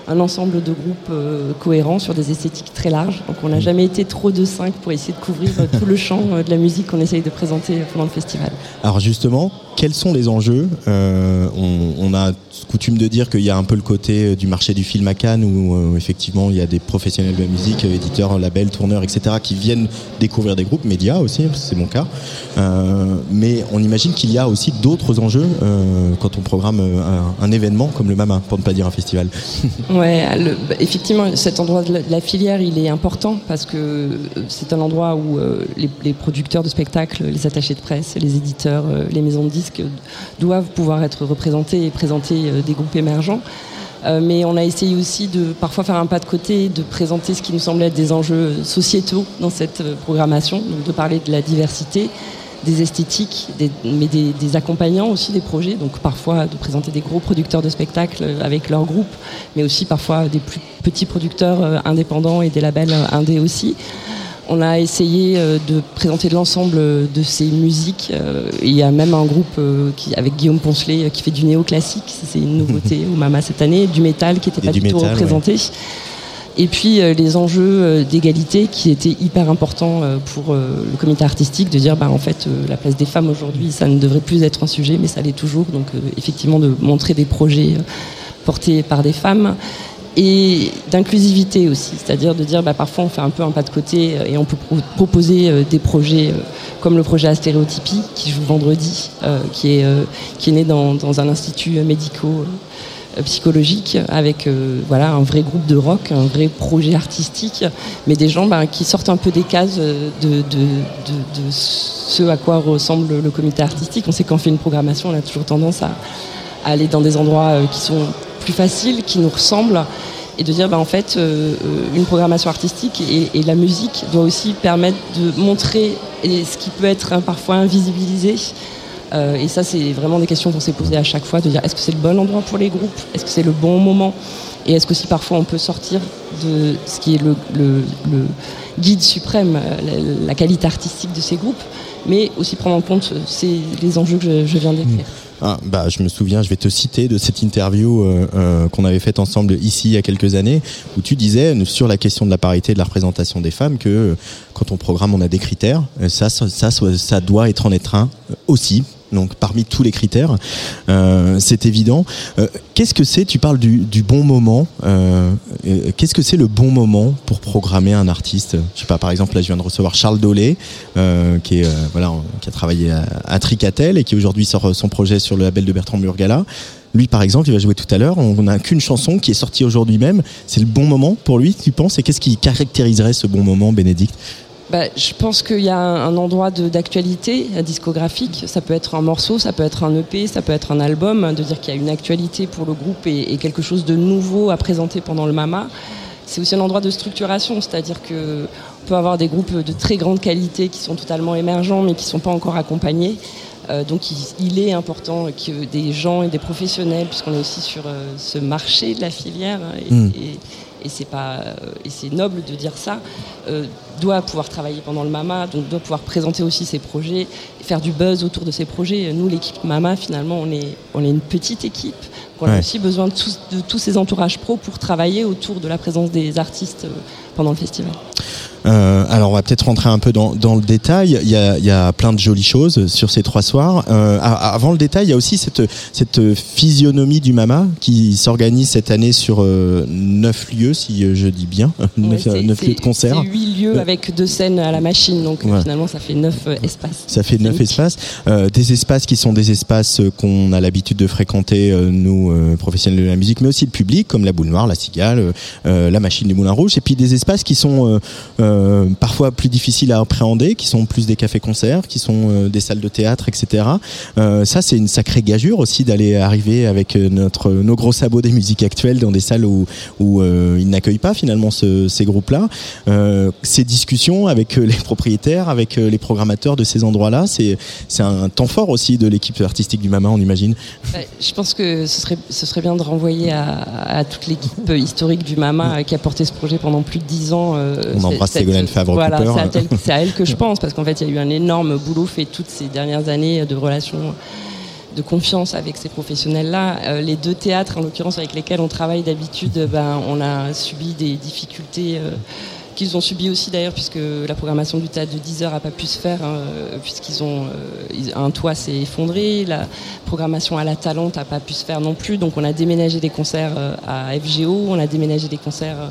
un ensemble de groupes euh, cohérents sur des esthétiques très larges. Donc on n'a jamais été trop de cinq pour essayer de couvrir euh, tout le champ de la musique qu'on essaye de présenter pendant le festival. Alors justement, quels sont les enjeux Euh, on, a coutume de dire qu'il y a un peu le côté euh, du marché du film à Cannes où euh, effectivement il y a des professionnels de la musique, éditeurs, labels, tourneurs, etc. qui viennent découvrir des groupes, médias aussi, c'est mon cas. Mais on imagine qu'il y a aussi d'autres enjeux quand on programme un, événement comme le MAMA, pour ne pas dire un festival. [LAUGHS] Ouais, bah, effectivement, cet endroit de la, filière, il est important parce que c'est un endroit où les, les producteurs de spectacles, les attachés de presse, les éditeurs, les maisons de disques doivent pouvoir être représentés et présenter euh, des groupes émergents. Euh, mais on a essayé aussi de parfois faire un pas de côté, de présenter ce qui nous semblait être des enjeux sociétaux dans cette euh, programmation, donc de parler de la diversité, des esthétiques, mais des, accompagnants aussi des projets, donc parfois de présenter des gros producteurs de spectacles avec leur groupe, mais aussi parfois des plus petits producteurs indépendants et des labels indés aussi. On a essayé euh, de présenter l'ensemble de ces musiques. euh, Il y a même un groupe euh, qui, avec Guillaume Poncelet euh, qui fait du néoclassique, c'est une nouveauté [LAUGHS] au Mama cette année, du métal qui n'était pas du tout métal, représenté. Et puis euh, les enjeux euh, d'égalité qui étaient hyper importants euh, pour euh, le comité artistique de dire bah en fait euh, la place des femmes aujourd'hui ça ne devrait plus être un sujet mais ça l'est toujours donc euh, effectivement de montrer des projets euh, portés par des femmes et d'inclusivité aussi c'est-à-dire de dire bah parfois on fait un peu un pas de côté euh, et on peut pro- proposer euh, des projets euh, comme le projet Astéréotypie qui joue vendredi qui est né dans, un institut médico psychologique avec voilà un vrai groupe de rock, un vrai projet artistique, mais des gens ben, qui sortent un peu des cases de, ce à quoi ressemble le comité artistique. On sait qu'en fait une programmation, on a toujours tendance à, aller dans des endroits qui sont plus faciles, qui nous ressemblent, et de dire ben, en fait euh, euh, une programmation artistique et, la musique doit aussi permettre de montrer ce qui peut être hein, parfois invisibilisé. Euh, et ça, c'est vraiment des questions qu'on s'est posées à chaque fois, de dire est-ce que c'est le bon endroit pour les groupes? Est-ce que c'est le bon moment? Et est-ce que si parfois on peut sortir de ce qui est le, guide suprême, la, qualité artistique de ces groupes, mais aussi prendre en compte les enjeux que je, je viens d'écrire. Ah, bah, je me souviens, je vais te citer de cette interview euh, euh, qu'on avait faite ensemble ici il y a quelques années, où tu disais euh, sur la question de la parité et de la représentation des femmes que quand on programme, on a des critères. Ça, ça, ça, ça doit être en être un aussi. Donc parmi tous les critères, euh, c'est évident. Euh, Qu'est-ce que c'est Tu parles du, bon moment. Euh, Qu'est-ce que c'est le bon moment pour programmer un artiste? Je sais pas. Par exemple, là, je viens de recevoir Charles Dolé, qui a travaillé à, à Tricatel et qui aujourd'hui sort son projet sur le label de Bertrand Burgala. Lui, par exemple, il va jouer tout à l'heure. On n'a qu'une chanson qui est sortie aujourd'hui même. C'est le bon moment pour lui, tu penses? Et qu'est-ce qui caractériserait ce bon moment, Bénédicte? Bah, je pense qu'il y a un endroit d'actualité euh, discographique. Ça peut être un morceau, ça peut être un EP, ça peut être un album, de dire qu'il y a une actualité pour le groupe et, et quelque chose de nouveau à présenter pendant le MAMA. C'est aussi un endroit de structuration, c'est-à-dire que on peut avoir des groupes de très grande qualité qui sont totalement émergents mais qui ne sont pas encore accompagnés. Euh, donc il, il est important que des gens et des professionnels, puisqu'on est aussi sur euh, ce marché de la filière, hein, et, Mm. et- et c'est pas euh, et c'est noble de dire ça, euh, doit pouvoir travailler pendant le MAMA, donc doit pouvoir présenter aussi ses projets, et faire du buzz autour de ses projets. Nous, l'équipe MAMA, finalement, on est on est une petite équipe. On a aussi besoin de tous, de tous ces entourages pro pour travailler autour de la présence des artistes euh, pendant le festival. Euh, alors on va peut-être rentrer un peu dans, dans le détail. Il y, a, il y a plein de jolies choses sur ces trois soirs. Euh, avant le détail, il y a aussi cette, cette physionomie du Mama qui s'organise cette année sur euh, neuf lieux, si euh, je dis bien, [LAUGHS] neuf, Ouais, lieux de concert. C'est huit lieux Ouais. avec deux scènes à la machine, donc euh, Ouais. finalement ça fait neuf euh, espaces. Ça fait neuf espaces, Euh, des espaces qui sont des espaces euh, qu'on a l'habitude de fréquenter euh, nous euh, professionnels de la musique, mais aussi le public, comme la Boule Noire, la Cigale, euh, euh, la Machine du Moulin Rouge, et puis des espaces qui sont euh, parfois plus difficiles à appréhender, qui sont plus des cafés-concerts, qui sont euh, des salles de théâtre, etc. Euh, ça, c'est une sacrée gageure aussi d'aller arriver avec euh, notre nos gros sabots des musiques actuelles dans des salles où, où euh, ils n'accueillent pas finalement ce- ces groupes-là. Euh, ces discussions avec les propriétaires, avec les programmateurs de ces endroits-là, c'est c'est un temps fort aussi de l'équipe artistique du Mama, on imagine. Ouais, Je pense que ce serait, ce serait bien de renvoyer à, à toute l'équipe historique du MAMA qui a porté ce projet pendant plus de dix ans. On embrasse Ségolène Favre-Cooper. Voilà, c'est à, elle que je pense, parce qu'en fait, il y a eu un énorme boulot fait toutes ces dernières années de relations de confiance avec ces professionnels-là. Euh, les deux théâtres, en l'occurrence, avec lesquels on travaille d'habitude, ben, on a subi des difficultés euh, qu'ils ont subi aussi d'ailleurs, puisque la programmation du théâtre de 10 heures n'a pas pu se faire, hein, puisqu'ils ont euh, un toit s'est effondré, la programmation à la Talente n'a pas pu se faire non plus, donc on a déménagé des concerts à FGO, on a déménagé des concerts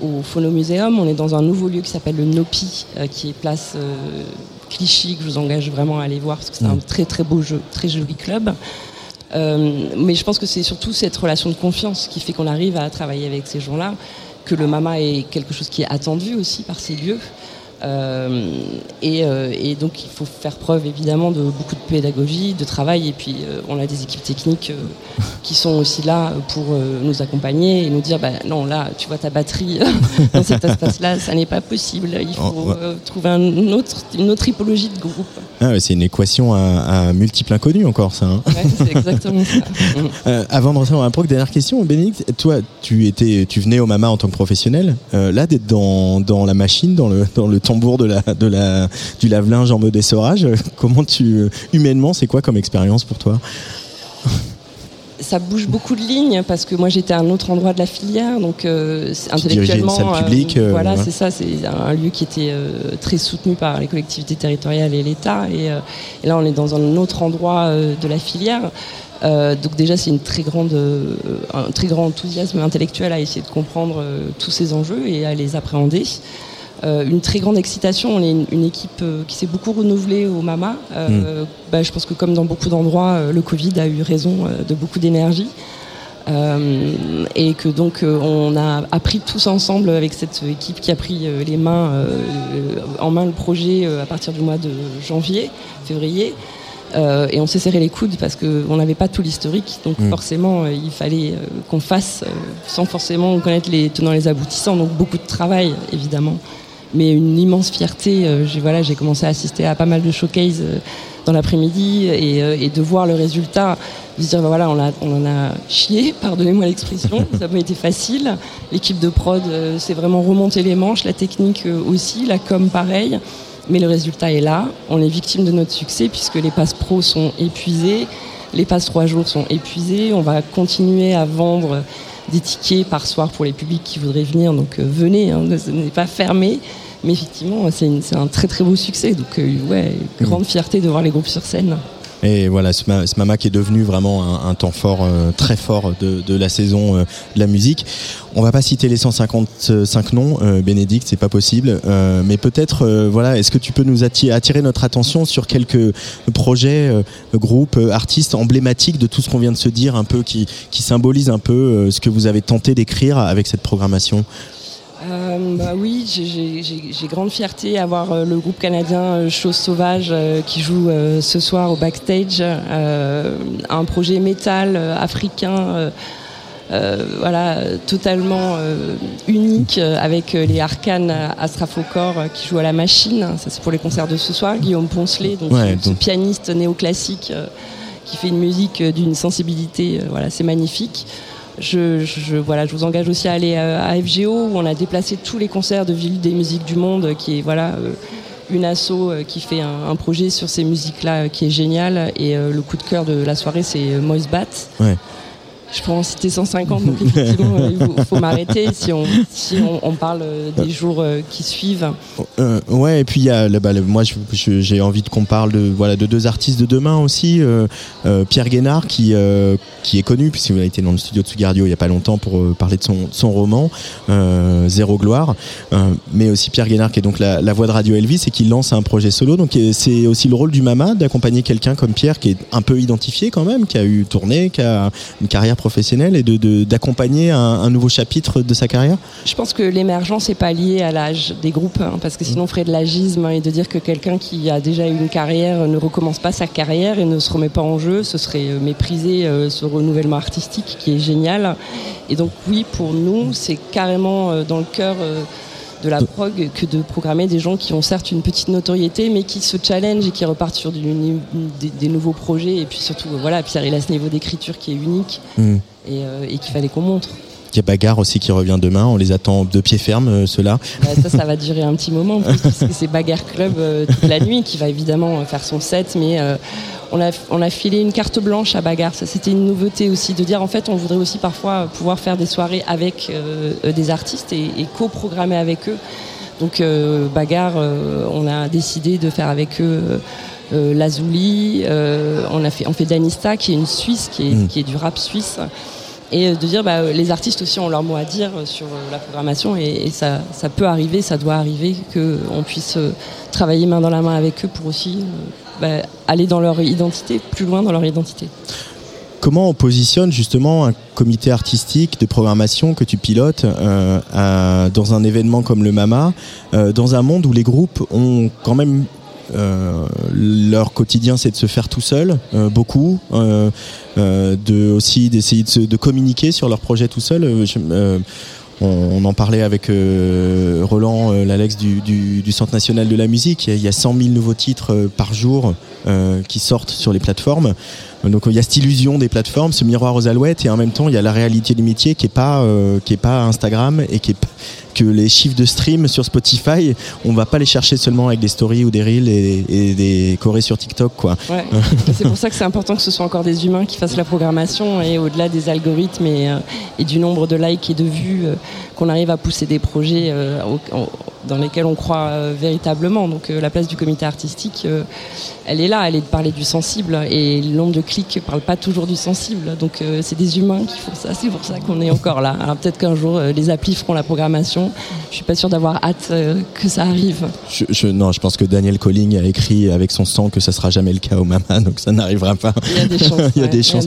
au Phonomuséum, on est dans un nouveau lieu qui s'appelle le Nopi, euh, qui est place euh, Clichy, que je vous engage vraiment à aller voir, parce que c'est un très très beau jeu, très joli club. Euh, mais je pense que c'est surtout cette relation de confiance qui fait qu'on arrive à travailler avec ces gens-là, que le MAMA est quelque chose qui est attendu aussi par ces lieux. Euh, et, euh, et donc il faut faire preuve évidemment de beaucoup de pédagogie, de travail, et puis euh, on a des équipes techniques qui sont aussi là pour nous accompagner et nous dire bah, non là tu vois ta batterie [LAUGHS] dans cet espace-là, ça n'est pas possible, il faut Oh, ouais. trouver un autre, une autre typologie de groupe. Ah c'est une équation à, à multiples inconnus encore ça. hein. Ouais, c'est exactement ça. [LAUGHS] Euh, avant de rentrer dans la proc, dernière question, Bénédicte, toi, tu étais, tu venais au Mama en tant que professionnel. Euh, là, d'être dans, dans la machine, dans le, dans le tambour de la, de la, du lave-linge en mode essorage, euh, [LAUGHS] comment tu, humainement, c'est quoi comme expérience pour toi? Ça bouge beaucoup de lignes parce que moi j'étais à un autre endroit de la filière, donc euh, une intellectuellement, salle publique, euh, voilà, ouais. c'est ça, c'est un lieu qui était euh, très soutenu par les collectivités territoriales et l'État, et, euh, et là on est dans un autre endroit euh, de la filière. Euh, donc déjà c'est une très grande, euh, un très grand enthousiasme intellectuel à essayer de comprendre euh, tous ces enjeux et à les appréhender. Euh, une très grande excitation. On est une, une équipe euh, qui s'est beaucoup renouvelée au MAMA. Euh, bah, je pense que comme dans beaucoup d'endroits, le Covid a eu raison de beaucoup d'énergie. Euh, et que donc euh, on a appris tous ensemble avec cette équipe qui a pris euh, les mains en main le projet à partir du mois de janvier, février. Et on s'est serré les coudes parce qu'on n'avait pas tout l'historique, donc Mm. forcément il fallait qu'on fasse sans forcément connaître les tenants et les aboutissants, donc beaucoup de travail évidemment, mais une immense fierté. euh, j'ai voilà, j'ai commencé à assister à pas mal de showcases euh, dans l'après-midi et, euh, et de voir le résultat, de se dire bah voilà, on, a, en a chié, [LAUGHS] pardonnez-moi l'expression, ça n'a pas été facile. L'équipe de prod s'est vraiment remonté les manches, la technique aussi, la com pareil. Mais le résultat est là. On est victime de notre succès puisque les passes pro sont épuisées, les passes trois jours sont épuisées. On va continuer à vendre des tickets par soir pour les publics qui voudraient venir. Donc euh, venez, hein, ce n'est pas fermé. Mais effectivement, c'est un très très beau succès. Donc euh, ouais, grande fierté de voir les groupes sur scène. Et voilà, ce, ma- ce Mama qui est devenu vraiment un, temps fort, euh, très fort de, la saison euh, de la musique. On va pas citer les 155 noms, euh, Bénédicte, c'est pas possible. Euh, mais peut-être, voilà, est-ce que tu peux nous attirer, notre attention sur quelques projets, groupes, artistes emblématiques de tout ce qu'on vient de se dire, un peu qui, qui symbolisent un peu ce que vous avez tenté d'écrire avec cette programmation? Euh, bah oui, j'ai- grande fierté à voir euh, le groupe canadien euh, Chose Sauvage qui joue ce soir au backstage un projet métal africain. euh, voilà, totalement euh, unique euh, avec les Arcanes Astrafocor qui jouent à la machine. Ça c'est pour les concerts de ce soir. Guillaume Poncelet, donc, Ouais, ce, pianiste néoclassique qui fait une musique d'une sensibilité, voilà, c'est magnifique. Je, voilà, vous engage aussi à aller euh, à FGO où on a déplacé tous les concerts de Ville des musiques du monde, euh, qui est voilà euh, une asso qui fait un, projet sur ces musiques-là qui est génial. Et le coup de cœur de la soirée, c'est Moise Bat. Je pourrais en citer 150, donc effectivement, euh, il faut, m'arrêter si on, si on, parle euh, des jours euh, qui suivent. Euh, ouais, et puis y a, bah, moi j'ai envie qu'on parle de voilà de deux artistes de demain aussi. Pierre Guénard qui qui est connu puisqu'il a été dans le studio de Sugardio il y a pas longtemps pour parler de son, son roman Zéro gloire, mais aussi Pierre Guénard qui est donc la, voix de Radio Elvis et qui lance un projet solo. Donc c'est aussi le rôle du Mama d'accompagner quelqu'un comme Pierre qui est un peu identifié quand même, qui a eu tourné, qui a une carrière professionnelle et de de- d'accompagner un, nouveau chapitre de sa carrière? Je pense que l'émergence n'est pas liée à l'âge des groupes, hein, parce que sinon on ferait de l'agisme hein, et de dire que quelqu'un qui a déjà eu une carrière ne recommence pas sa carrière et ne se remet pas en jeu, ce serait euh, mépriser euh, ce renouvellement artistique qui est génial. Et donc oui, pour nous, c'est carrément euh, dans le cœur de la prog que de programmer des gens qui ont certes une petite notoriété, mais qui se challenge et qui repartent sur du- des, des nouveaux projets. Et puis surtout, voilà, Pierre, il a ce niveau d'écriture qui est unique Mm. et, euh, et qu'il fallait qu'on montre. Il y a Bagarre aussi qui revient demain. On les attend de pied ferme, euh, ceux-là. Bah, ça, ça va durer un petit moment, en plus, parce que c'est Bagarre Club euh, toute la nuit qui va évidemment euh, faire son set, mais on, a, on a filé une carte blanche à Bagarre. Ça, c'était une nouveauté aussi, de dire en fait, on voudrait aussi parfois pouvoir faire des soirées avec euh, des artistes et, et co-programmer avec eux. Donc, euh, Bagarre, euh, on a décidé de faire avec eux. Lazuli, on a fait, on fait Danista qui est une Suisse, qui est, Mm. qui est du rap suisse, et de dire bah, euh, les artistes aussi ont leur mot à dire euh, sur euh, la programmation et, ça, ça peut arriver, ça doit arriver qu'on puisse travailler main dans la main avec eux pour aussi bah, aller dans leur identité, plus loin dans leur identité. Comment on positionne justement un comité artistique de programmation que tu pilotes dans un événement comme le MAMA, dans un monde où les groupes ont quand même euh, leur quotidien, c'est de se faire tout seul, euh, beaucoup, euh, euh, de aussi d'essayer de, de communiquer sur leur projet tout seul. Euh, je- on, en parlait avec Roland, l'Alex du, du, du Centre national de la musique. Il y a, il y a 100 000 nouveaux titres par jour qui sortent sur les plateformes. Donc il y a cette illusion des plateformes, ce miroir aux alouettes, et en même temps il y a la réalité du métier qui est pas qui est pas Instagram et qui est que les chiffres de stream sur Spotify, on va pas les chercher seulement avec des stories ou des reels et, des chorés sur TikTok c'est pour ça que c'est important que ce soit encore des humains qui fassent la programmation et au-delà des algorithmes et, euh, du nombre de likes et de vues, euh, qu'on arrive à pousser des projets euh, dans lesquels on croit véritablement. Donc la place du comité artistique, elle est là, elle est de parler du sensible et le nombre de clics ne parle pas toujours du sensible. Donc c'est des humains qui font ça, c'est pour ça qu'on est encore là. Alors peut-être qu'un jour les applis feront la programmation. Je suis pas sûre d'avoir hâte euh, que ça arrive. Je, je- non, je pense que Daniel Colling a écrit avec son sang que ça sera jamais le cas au Mama, [LAUGHS] donc ça n'arrivera pas. Il y a des chances. [LAUGHS] Il y a ouais, des chances.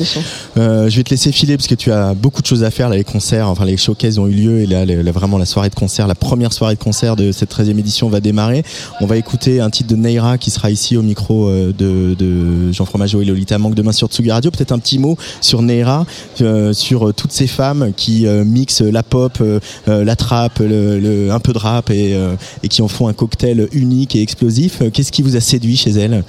Euh, je vais te laisser filer parce que tu as beaucoup de choses à faire là, les concerts, enfin les showcases ont eu lieu et là vraiment la soirée de concert, la première soirée de concert de cette 13e édition va démarrer. On va écouter un titre de Neira qui sera ici au micro euh, de, de Jean Fromageau et Lolita Manque demain sur Tsugi Radio. Peut-être un petit mot sur Neira, euh, sur toutes ces femmes qui euh, mixent la pop, la trap, le, le- un peu de rap et, euh, et qui en font un cocktail unique et explosif. Euh, Qu'est-ce qui vous a séduit chez elles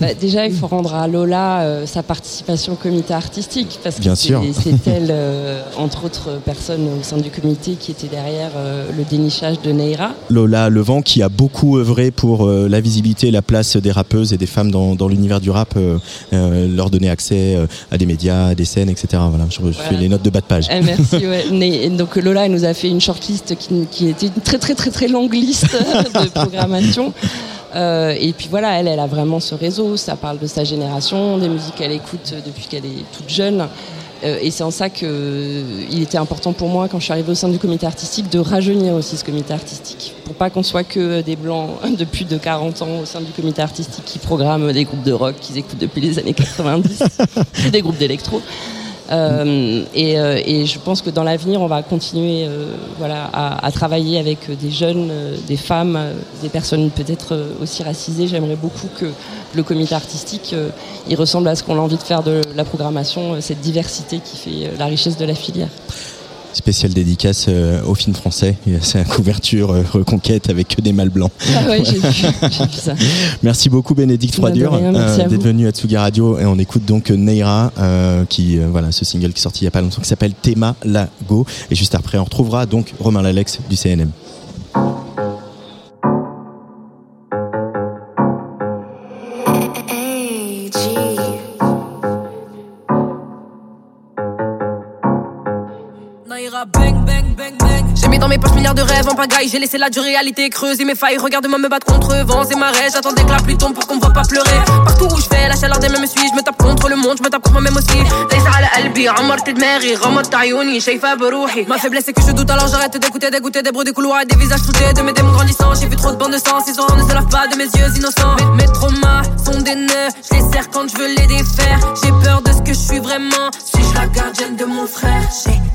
Bah, déjà, il faut rendre à Lola euh, sa participation au comité artistique, parce que Bien c'est [LAUGHS] elle, entre autres personnes au sein du comité, qui était derrière le dénichage de Neira. Lola Levent qui a beaucoup œuvré pour la visibilité et la place des rappeuses et des femmes dans, dans l'univers du rap, leur donner accès à des médias, à des scènes, etc. Voilà, je, je fais les notes de bas de page. Eh, merci. ouais. Donc Lola elle nous a fait une shortlist qui, qui était une très très très très longue liste [LAUGHS] de programmation. Euh, et puis voilà, elle, elle a vraiment ce réseau. Ça parle de sa génération, des musiques qu'elle écoute depuis qu'elle est toute jeune. Euh, et c'est en ça qu'il était important pour moi, quand je suis arrivée au sein du comité artistique, de rajeunir aussi ce comité artistique. Pour pas qu'on soit que des blancs [LAUGHS] de plus de 40 ans au sein du comité artistique qui programment des groupes de rock qu'ils écoutent depuis les années 90, et des groupes d'électro. Euh, et, euh, et je pense que dans l'avenir, on va continuer euh, voilà, à, à travailler avec des jeunes, euh, des femmes, euh, des personnes peut-être euh, aussi racisées. J'aimerais beaucoup que le comité artistique euh, il ressemble à ce qu'on a envie de faire de la programmation, euh, cette diversité qui fait euh, la richesse de la filière. Spéciale dédicace euh, au film français. Et C'est la couverture euh, reconquête avec que des mâles blancs. Ah ouais, j'ai vu, [LAUGHS] ça. Merci beaucoup Bénédicte Froidure d'être venu à Tsugi Radio et on écoute donc Neira euh, qui euh, voilà ce single qui est sorti il y a pas longtemps qui s'appelle Théma Lago et juste après on retrouvera donc Romain Lalex du CNM. milliards de rêves en pagaille. J'ai laissé la dure réalité creuser mes failles. Regarde-moi me battre contre vents et marées. J'attendais que la pluie tombe pour qu'on me voit pas pleurer. Partout où je vais, la chaleur des mêmes me suit. Je me tape contre le monde, je me tape contre moi-même aussi. ليس على قلبي عمرت دماغي غمضت عيوني شايفة بروحي Ma faiblesse c'est que je doute alors j'arrête d'écouter dégoûter des bruits des couloirs et des visages floutés de mes démons grandissants j'ai vu trop de bandes de sang ces horreurs ne se lavent pas de mes yeux innocents mes, mes traumas sont des nœuds je les serre quand je veux les défaire j'ai peur de ce que je suis vraiment. Suis-je la gardienne de mon frère J'ai tout.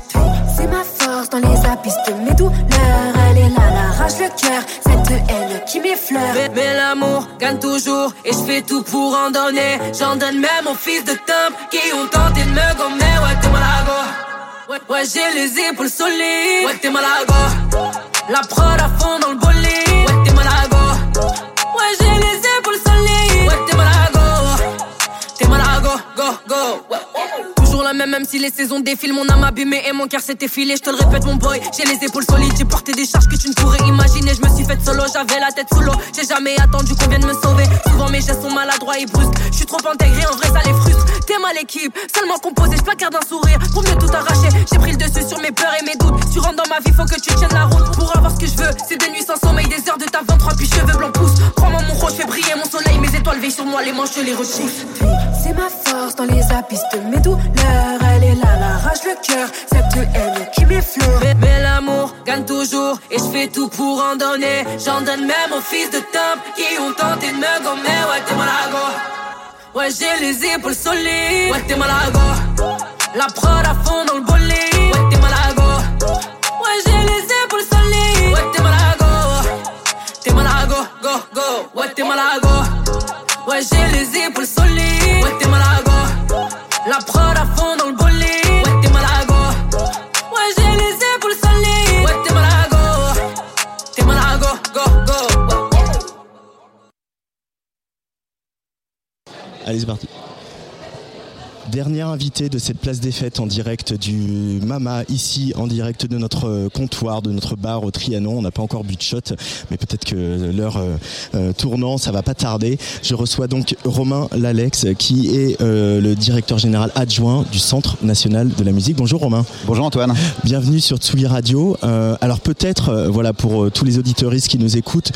c'est ma force dans les abysses de mes douleurs. Elle est là, l'arrache le cœur. Cette haine qui m'effleure. Mais, l'amour gagne toujours. Et je fais tout pour en donner. J'en donne même aux fils de Temple qui ont tenté de me gommer. Ouais, t'es malago. Ouais, ouais j'ai les épaules solides. Ouais, t'es malago. La prod à fond dans le bolide. Ouais, t'es malago. Ouais, j'ai les épaules solides. Ouais, t'es malago. T'es malago, go, go. Ouais. Même, si les saisons défilent. Mon âme abîmée et mon cœur s'est effilé. Je te le répète, mon boy. J'ai les épaules solides. J'ai porté des charges que tu ne pourrais imaginer. Je me suis faite solo, j'avais la tête sous l'eau. J'ai jamais attendu qu'on vienne me sauver. Souvent mes gestes sont maladroits et brusques. Je suis trop intégré, en vrai, ça les frustre. T'es mal équipe, seulement composé. Je placarde un sourire pour mieux tout arracher. J'ai pris le dessus sur mes peurs et mes doutes. Tu rentres dans ma vie, faut que tu tiennes la route. Pour avoir ce que je veux, c'est des nuits sans sommeil, des heures de ta 23 puis cheveux blancs poussent. Prends-moi mon je fais briller mon soleil. Mes étoiles veillent sur moi, les manches, les retrousse. C'est ma force dans les abysses de mes douleurs. Elle est là, l'arrache le cœur. Cette haine qui m'effleure. Mais, l'amour gagne toujours. Et je fais tout pour en donner. J'en donne même aux fils de Temple qui ont tenté de me gommer. Ouais, t'es malago. Ouais, j'ai les épaules solides. Ouais, t'es malago. La prod à fond dans le bolide. Ouais, t'es malago. Ouais, j'ai les épaules solides. Ouais, t'es malago. T'es malago, go, go. Ouais, t'es malago. Ouais, j'ai les épaules solides. Ouais, t'es malago. La prod à fond dans le bolide. Ouais, t'es malago. Ouais, j'ai les épaules solides. Ouais, t'es malago. T'es malago, go, go. Allez, c'est parti. Dernier invité de cette place des fêtes en direct du Mama, ici en direct de notre euh, comptoir, de notre bar au Trianon. On n'a pas encore bu de shot, mais peut-être que l'heure euh, euh, tournant, ça va pas tarder. Je reçois donc Romain Lalex, qui est euh, le directeur général adjoint du Centre national de la musique. Bonjour Romain. Bonjour Antoine. Bienvenue sur Tsugi Radio. Euh, alors peut-être, voilà, pour tous les auditeuristes qui nous écoutent,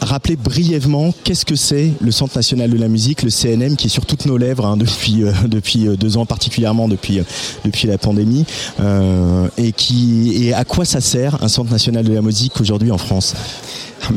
rappeler brièvement qu'est-ce que c'est le Centre national de la musique, le CNM, qui est sur toutes nos lèvres hein, depuis euh, [LAUGHS] depuis euh, deux ans, particulièrement depuis euh, depuis la pandémie, et qui et à quoi ça sert un Centre national de la musique aujourd'hui en France?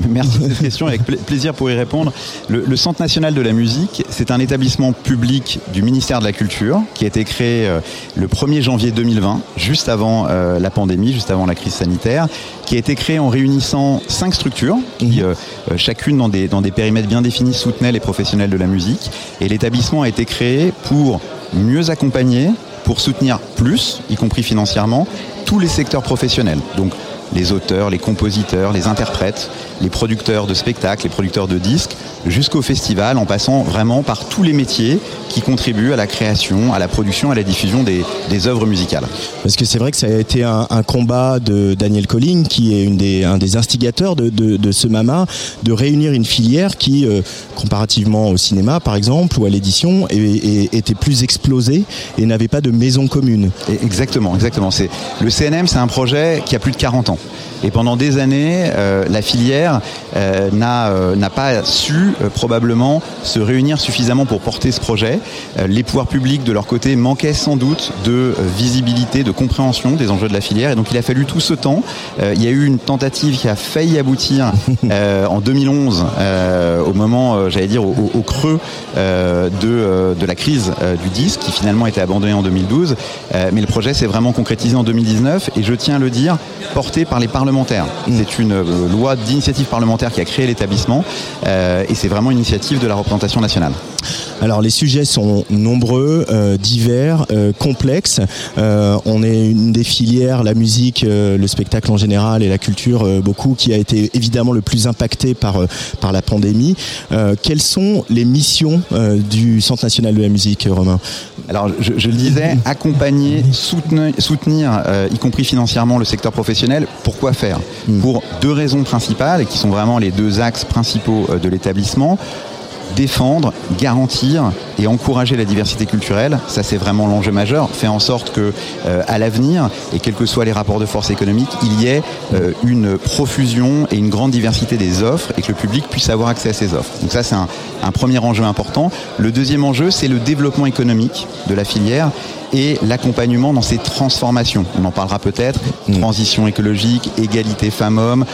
Merci de cette question, avec pla- plaisir pour y répondre. Le, le Centre national de la musique, c'est un établissement public du ministère de la Culture qui a été créé euh, le 1er janvier 2020, juste avant euh, la pandémie, juste avant la crise sanitaire, qui a été créé en réunissant cinq structures qui, euh, euh, chacune dans des, dans des périmètres bien définis, soutenaient les professionnels de la musique. Et l'établissement a été créé pour mieux accompagner, pour soutenir plus, y compris financièrement, tous les secteurs professionnels. Donc les auteurs, les compositeurs, les interprètes, les producteurs de spectacles, les producteurs de disques, jusqu'au festival, en passant vraiment par tous les métiers qui contribuent à la création, à la production, à la diffusion des, des œuvres musicales. Parce que c'est vrai que ça a été un, un combat de Daniel Colling, qui est une des, un des instigateurs de, de, de ce MAMA, de réunir une filière qui, euh, comparativement au cinéma par exemple, ou à l'édition, était plus explosée et n'avait pas de maison commune. Exactement, exactement. C'est le CNM, c'est un projet qui a plus de 40 ans. Et pendant des années, euh, la filière euh, n'a euh, n'a pas su euh, probablement se réunir suffisamment pour porter ce projet. Euh, les pouvoirs publics, de leur côté, manquaient sans doute de euh, visibilité, de compréhension des enjeux de la filière. Et donc, il a fallu tout ce temps. Il y a eu une tentative qui a failli aboutir [LAUGHS] en 2011, euh, au moment, j'allais dire, au, creux de, de la crise du disque, qui finalement a été abandonné en 2012. Euh, mais le projet s'est vraiment concrétisé en 2019 et je tiens à le dire, porté par les parlementaires. C'est une loi d'initiative parlementaire qui a créé l'établissement euh, et c'est vraiment une initiative de la représentation nationale. Alors les sujets sont nombreux, euh, divers, euh, complexes. Euh, on est une des filières, la musique, euh, le spectacle en général et la culture euh, beaucoup, qui a été évidemment le plus impacté par euh, par la pandémie. Euh, quelles sont les missions euh, du Centre national de la musique, Romain? Alors, je, je le disais, accompagner, soutenir, soutenir euh, y compris financièrement, le secteur professionnel. Pourquoi faire? Pour deux raisons principales, qui sont vraiment les deux axes principaux euh, de l'établissement défendre, garantir et encourager la diversité culturelle, ça c'est vraiment l'enjeu majeur, faire en sorte que euh, à l'avenir et quels que soient les rapports de force économiques, il y ait euh, une profusion et une grande diversité des offres et que le public puisse avoir accès à ces offres. Donc ça c'est un, un premier enjeu important. Le deuxième enjeu, c'est le développement économique de la filière et l'accompagnement dans ces transformations. On en parlera peut-être, transition écologique, égalité femmes-hommes,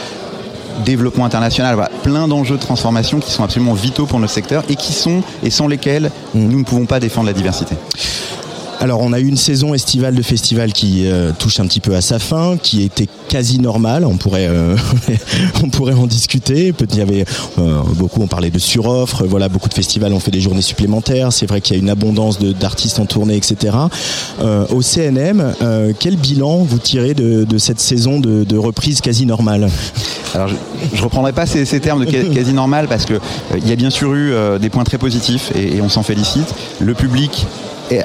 développement international, plein d'enjeux de transformation qui sont absolument vitaux pour notre secteur et qui sont et sans lesquels nous ne pouvons pas défendre la diversité. Alors on a eu une saison estivale de festival qui euh, touche un petit peu à sa fin, qui était quasi normale. On pourrait, euh, [LAUGHS] on pourrait en discuter. Il y avait euh, beaucoup, on parlait de suroffre. Voilà, beaucoup de festivals ont fait des journées supplémentaires. C'est vrai qu'il y a une abondance d'artistes en tournée, etc. Au CNM, quel bilan vous tirez de, cette saison de, reprise quasi normale? Alors, je ne reprendrai pas ces, termes de quasi normal parce qu'il il y a bien sûr eu des points très positifs et, et on s'en félicite. Le public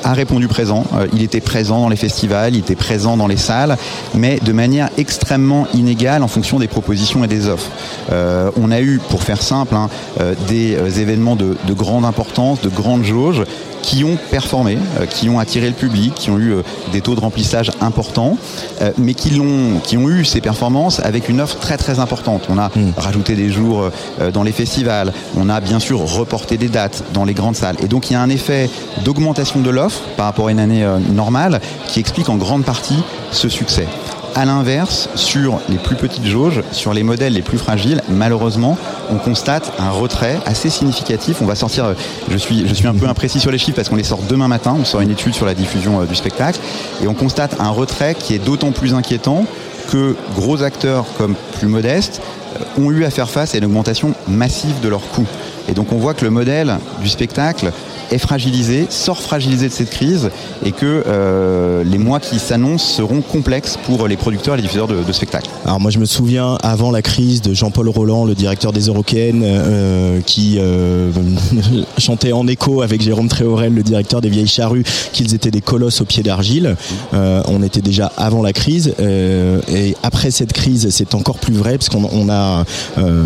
a répondu présent. Euh, il était présent dans les festivals, il était présent dans les salles, mais de manière extrêmement inégale en fonction des propositions et des offres. Euh, on a eu, pour faire simple, hein, euh, des événements de grande importance, de grande jauge, qui ont performé, euh, qui ont attiré le public, qui ont eu euh, des taux de remplissage importants, euh, mais qui, l'ont, qui ont eu ces performances avec une offre très très importante. On a rajouté des jours euh, dans les festivals, on a bien sûr reporté des dates dans les grandes salles. Et donc il y a un effet d'augmentation de l'offre par rapport à une année normale qui explique en grande partie ce succès. À l'inverse, sur les plus petites jauges, sur les modèles les plus fragiles, malheureusement, on constate un retrait assez significatif. On va sortir, euh, je suis, je suis un peu imprécis sur les chiffres parce qu'on les sort demain matin, on sort une étude sur la diffusion euh, du spectacle, et on constate un retrait qui est d'autant plus inquiétant que gros acteurs comme plus modestes euh, ont eu à faire face à une augmentation massive de leurs coûts. Et donc on voit que le modèle du spectacle est fragilisé, sort fragilisé de cette crise et que euh, les mois qui s'annoncent seront complexes pour les producteurs et les diffuseurs de, spectacles. Alors moi je me souviens avant la crise de Jean-Paul Roland, le directeur des Eurocaines, euh, qui euh, [LAUGHS] chantait en écho avec Jérôme Tréorel, le directeur des Vieilles Charrues, qu'ils étaient des colosses au pied d'argile. On était déjà avant la crise et après cette crise c'est encore plus vrai parce qu'on on a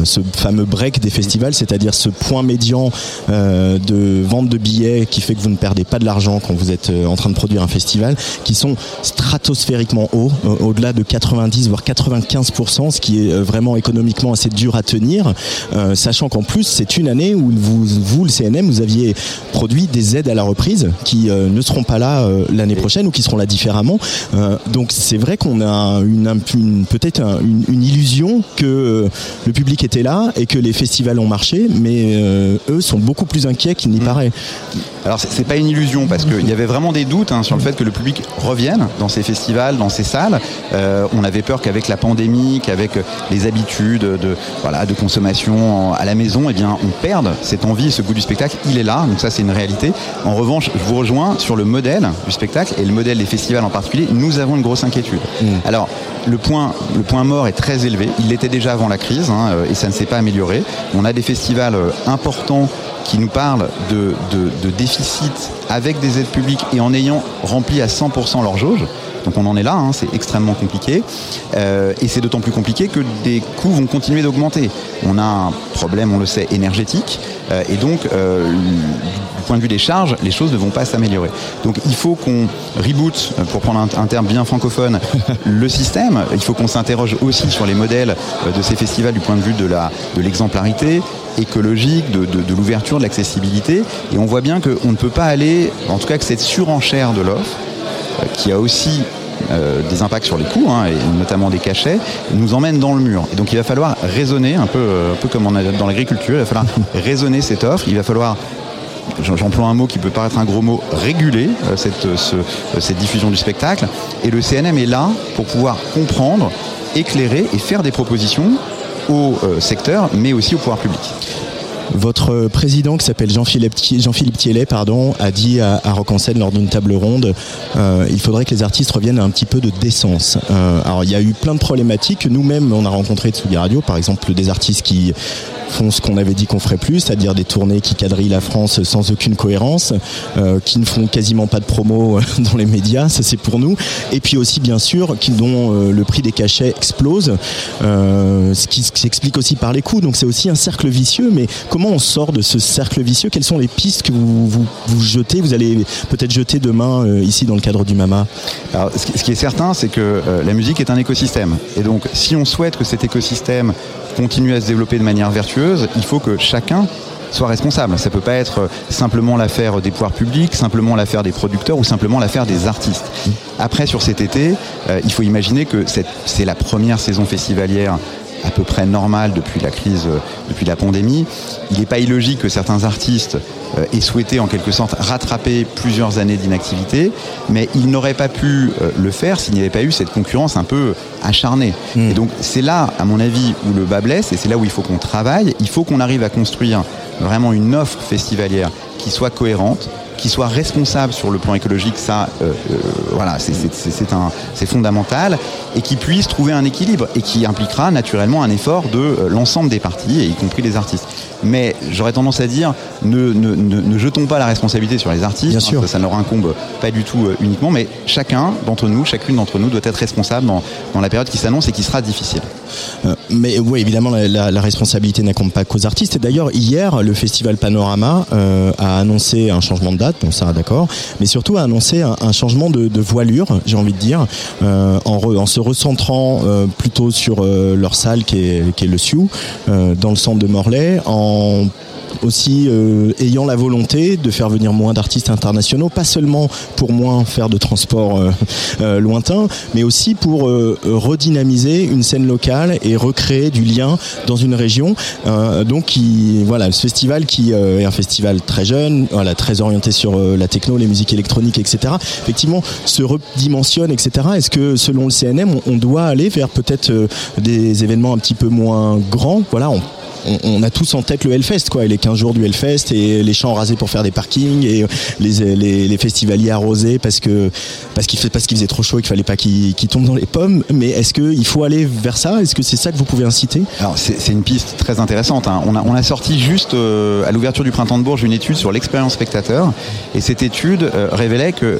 ce fameux break des festivals, c'est-à-dire ce point médian de vente de billets qui fait que vous ne perdez pas de l'argent quand vous êtes euh, en train de produire un festival, qui sont stratosphériquement hauts, euh, au-delà de 90 voire 95%, ce qui est euh, vraiment économiquement assez dur à tenir, euh, sachant qu'en plus c'est une année où vous, vous, le CNM, vous aviez produit des aides à la reprise qui euh, ne seront pas là euh, l'année prochaine ou qui seront là différemment. Donc c'est vrai qu'on a une, une- peut-être un- une, une illusion que le public était là et que les festivals ont marché, mais eux sont beaucoup plus inquiets qu'il n'y paraît. Alors c'est pas une illusion parce qu'il y avait vraiment des doutes hein, sur le fait que le public revienne dans ces festivals, dans ces salles. Euh, on avait peur qu'avec la pandémie, qu'avec euh, les habitudes de, voilà, de consommation à la maison, eh bien, on perde cette envie ce goût du spectacle. Il est là, donc ça c'est une réalité. En revanche, je vous rejoins sur le modèle du spectacle et le modèle des festivals en particulier. Nous avons une grosse inquiétude. Alors le point, mort est très élevé. Il l'était déjà avant la crise hein, euh, et ça ne s'est pas amélioré. On a des festivals euh, importants qui nous parlent de, de, de déficit avec des aides publiques et en ayant rempli à 100% leur jauge. Donc on en est là, hein, c'est extrêmement compliqué. Euh, et c'est d'autant plus compliqué que des coûts vont continuer d'augmenter. On a un problème, on le sait, énergétique. euh, et donc, euh, du point de vue des charges, les choses ne vont pas s'améliorer. Donc il faut qu'on reboot, pour prendre un, un terme bien francophone, [LAUGHS] le système. Il faut qu'on s'interroge aussi sur les modèles de ces festivals du point de vue de la de l'exemplarité écologique, de, de- de l'ouverture, de l'accessibilité. Et on voit bien qu'on ne peut pas aller, en tout cas que cette surenchère de l'offre, qui a aussi euh, des impacts sur les coûts, hein, et notamment des cachets, nous emmène dans le mur. Et donc il va falloir raisonner, un peu, euh, un peu comme on a dans l'agriculture, il va falloir [LAUGHS] raisonner cette offre, il va falloir j'emploie un mot qui peut paraître un gros mot, réguler euh, cette, ce- cette diffusion du spectacle. Et le CNM est là pour pouvoir comprendre, éclairer et faire des propositions au secteur, mais aussi au pouvoir public. Votre président, qui s'appelle Jean-Philippe pardon, a dit à, à Rock en Seine lors d'une table ronde, euh, il faudrait que les artistes reviennent à un petit peu de décence. Euh, alors il y a eu plein de problématiques. Nous-mêmes, on a rencontré Tsugi Radio, par exemple, des artistes qui font ce qu'on avait dit qu'on ferait plus, c'est-à-dire des tournées qui quadrillent la France sans aucune cohérence, euh, qui ne font quasiment pas de promo [LAUGHS] dans les médias, ça c'est pour nous. Et puis aussi, bien sûr, dont euh, le prix des cachets explose, euh, ce qui s'explique aussi par les coûts. Donc c'est aussi un cercle vicieux. Mais comment on sort de ce cercle vicieux? Quelles sont les pistes que vous, vous, vous jetez? Vous allez peut-être jeter demain euh, ici dans le cadre du MAMA Alors, ce qui- est certain, c'est que euh, la musique est un écosystème. Et donc, si on souhaite que cet écosystème continue à se développer de manière vertueuse, il faut que chacun soit responsable. Ça peut pas être euh, simplement l'affaire des pouvoirs publics, simplement l'affaire des producteurs ou simplement l'affaire des artistes. Après, sur cet été, euh, il faut imaginer que c'est la première saison festivalière à peu près normal depuis la crise, euh, depuis la pandémie. Il n'est pas illogique que certains artistes euh, aient souhaité en quelque sorte rattraper plusieurs années d'inactivité, mais ils n'auraient pas pu euh, le faire s'il n'y avait pas eu cette concurrence un peu acharnée. Et donc c'est là, à mon avis, où le bas blesse et c'est là où il faut qu'on travaille. Il faut qu'on arrive à construire vraiment une offre festivalière qui soit cohérente, qui soit responsable sur le plan écologique, ça, euh, euh, voilà, c'est- fondamental, et qui puisse trouver un équilibre et qui impliquera naturellement un effort de euh, l'ensemble des parties, et y compris les artistes. Mais j'aurais tendance à dire, ne, ne- ne- ne jetons pas la responsabilité sur les artistes, Bien hein, sûr. ça, ça ne leur incombe pas du tout euh, uniquement, mais chacun d'entre nous, chacune d'entre nous doit être responsable dans, dans la période qui s'annonce et qui sera difficile. Mais oui, évidemment, la, la- la responsabilité n'incombe pas qu'aux artistes. Et d'ailleurs, hier, le festival Panorama a annoncé un changement de date, bon ça, d'accord, mais surtout a annoncé un, changement de, voilure, j'ai envie de dire, euh, en, se recentrant euh, plutôt sur euh, leur salle qui est, qui est le Sioux, dans le centre de Morlaix, en aussi euh, ayant la volonté de faire venir moins d'artistes internationaux, pas seulement pour moins faire de transport euh, euh, lointain, mais aussi pour redynamiser une scène locale et recréer du lien dans une région. Donc, voilà, ce festival qui est un festival très jeune, voilà, très orienté sur la techno, les musiques électroniques, etc. Effectivement, se redimensionne, etc. Est-ce que selon le CNM, on, doit aller vers peut-être des événements un petit peu moins grands? Voilà, on, a tous en tête le Hellfest, quoi, les 15 jours du Hellfest, et les champs rasés pour faire des parkings, et les, les, les festivaliers arrosés parce qu'il faisait trop chaud et qu'il fallait pas qu'ils tombent dans les pommes. Mais est-ce qu'il faut aller vers ça? Est-ce que c'est ça que vous pouvez inciter? Alors c'est une piste très intéressante. hein. On, a, sorti juste euh, à l'ouverture du printemps de Bourges une étude sur l'expérience spectateur et cette étude euh, révélait que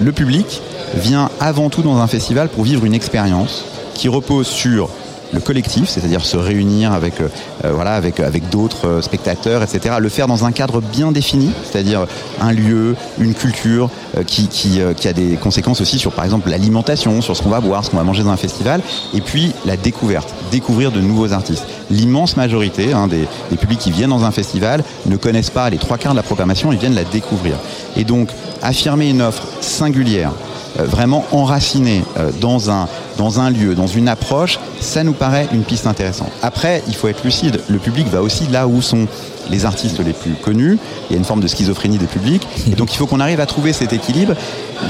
le public vient avant tout dans un festival pour vivre une expérience qui repose sur le collectif, c'est-à-dire se réunir avec, euh, euh, voilà, avec, avec d'autres euh, spectateurs, etc. Le faire dans un cadre bien défini, c'est-à-dire un lieu, une culture qui, qui, qui a des conséquences aussi sur, par exemple, l'alimentation, sur ce qu'on va boire, ce qu'on va manger dans un festival, et puis la découverte, découvrir de nouveaux artistes. L'immense majorité hein, des, des publics qui viennent dans un festival ne connaissent pas les trois quarts de la programmation, ils viennent la découvrir. Et donc, affirmer une offre singulière, vraiment enraciné euh, dans un, dans un lieu, dans une approche, ça nous paraît une piste intéressante. Après, il faut être lucide, le public va aussi là où sont les artistes les plus connus, il y a une forme de schizophrénie des publics, donc il faut qu'on arrive à trouver cet équilibre,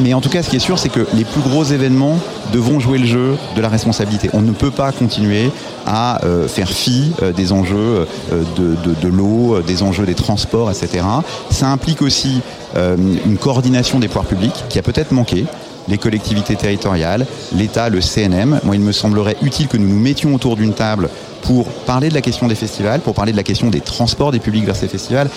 mais en tout cas ce qui est sûr c'est que les plus gros événements devront jouer le jeu de la responsabilité. On ne peut pas continuer à euh, faire fi euh, des enjeux euh, de, de, l'eau, des enjeux des transports, etc. Ça implique aussi une coordination des pouvoirs publics qui a peut-être manqué les collectivités territoriales, l'État, le CNM. Moi, il me semblerait utile que nous nous mettions autour d'une table pour parler de la question des festivals, pour parler de la question des transports des publics vers ces festivals.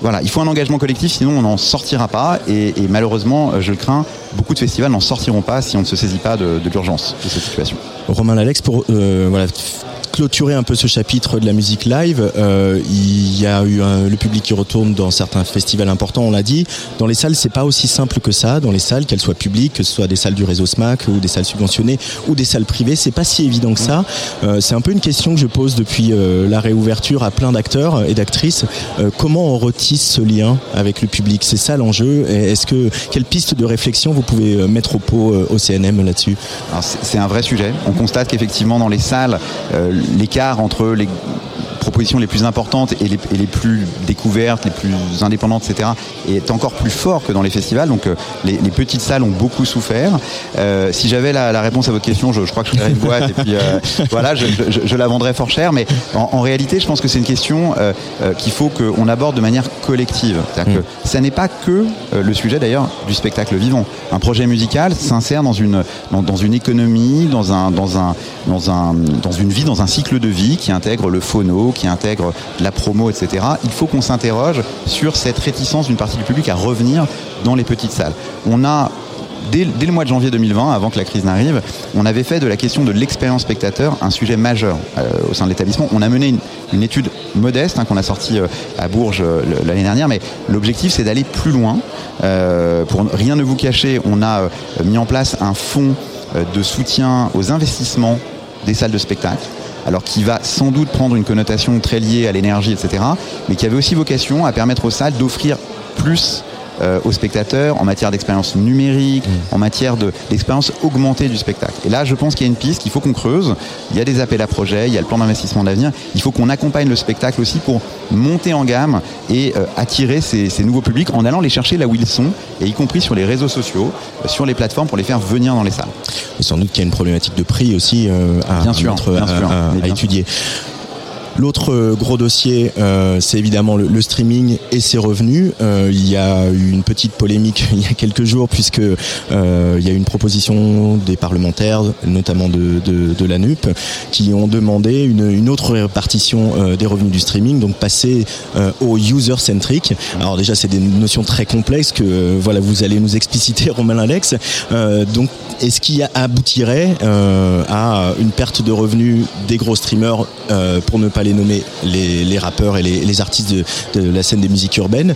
Voilà, il faut un engagement collectif, sinon on n'en sortira pas. Et, malheureusement, euh, je le crains, beaucoup de festivals n'en sortiront pas si on ne se saisit pas de, l'urgence de cette situation. Romain Lalex, pour euh, voilà, clôturer un peu ce chapitre de la musique live, euh, il y a eu un- le public qui retourne dans certains festivals importants, on l'a dit. Dans les salles, c'est pas aussi simple que ça. Dans les salles, qu'elles soient publiques, que ce soit des salles du réseau SMAC ou des salles subventionnées ou des salles privées, c'est pas si évident que ça. Euh, c'est un peu une question que je pose depuis euh, la réouverture à plein d'acteurs et d'actrices. Euh, comment on retisse ce lien avec le public? C'est ça l'enjeu. Est-ce que quelle piste de réflexion vous pouvez euh, mettre au pot euh, au CNM là-dessus? C'est c'est un vrai sujet. On constate qu'effectivement dans les salles, euh, l'écart entre les propositions les plus importantes et les, et les plus découvertes, les plus indépendantes, etc., est encore plus fort que dans les festivals. Donc euh, les, les petites salles ont beaucoup souffert. Euh, si j'avais la, la réponse à votre question, je, je crois que je ferais une boîte et puis euh, [LAUGHS] voilà, je, je- je la vendrais fort cher. Mais en, en réalité, je pense que c'est une question euh, qu'il faut qu'on aborde de manière collective. C'est-à-dire que ça n'est pas que le sujet d'ailleurs du spectacle vivant. Un projet musical s'insère dans une, dans, dans une économie, dans, un, dans, un, dans, un, dans une vie, dans un cycle de vie qui intègre le phono, qui intègre la promo, etc. Il faut qu'on s'interroge sur cette réticence d'une partie du public à revenir dans les petites salles. On a Dès, le mois de janvier 2020, avant que la crise n'arrive, on avait fait de la question de l'expérience spectateur un sujet majeur euh, au sein de l'établissement. On a mené une, étude modeste hein, qu'on a sortie euh, à Bourges euh, l'année dernière, mais l'objectif c'est d'aller plus loin. Pour rien ne vous cacher, on a mis en place un fonds de soutien aux investissements des salles de spectacle alors qui va sans doute prendre une connotation très liée à l'énergie, etc., mais qui avait aussi vocation à permettre aux salles d'offrir plus euh, aux spectateurs, en matière d'expérience numérique, Mm. en matière de- d'expérience augmentée du spectacle. Et là, je pense qu'il y a une piste qu'il faut qu'on creuse. Il y a des appels à projets, il y a le plan d'investissement d'avenir. Il faut qu'on accompagne le spectacle aussi pour monter en gamme et euh, attirer ces, ces nouveaux publics en allant les chercher là où ils sont, et y compris sur les réseaux sociaux, euh, sur les plateformes pour les faire venir dans les salles. Et sans doute qu'il y a une problématique de prix aussi euh, à, Bien sûr, mettre- bien à- sûr, à- mais à bien étudier. L'autre euh, gros dossier, euh, c'est évidemment le, le streaming et ses revenus. Euh, il y a eu une petite polémique [LAUGHS] il y a quelques jours puisque euh, il y a eu une proposition des parlementaires, notamment de, de, de la NUP, qui ont demandé une, une autre répartition euh, des revenus du streaming, donc passer euh, au user-centric. Alors déjà, c'est des notions très complexes que voilà, vous allez nous expliciter, [LAUGHS] Romain Alex. Donc, est-ce qu'il aboutirait à une perte de revenus des gros streamers, pour ne pas les nommer les, rappeurs et les, artistes de, de la scène des musiques urbaines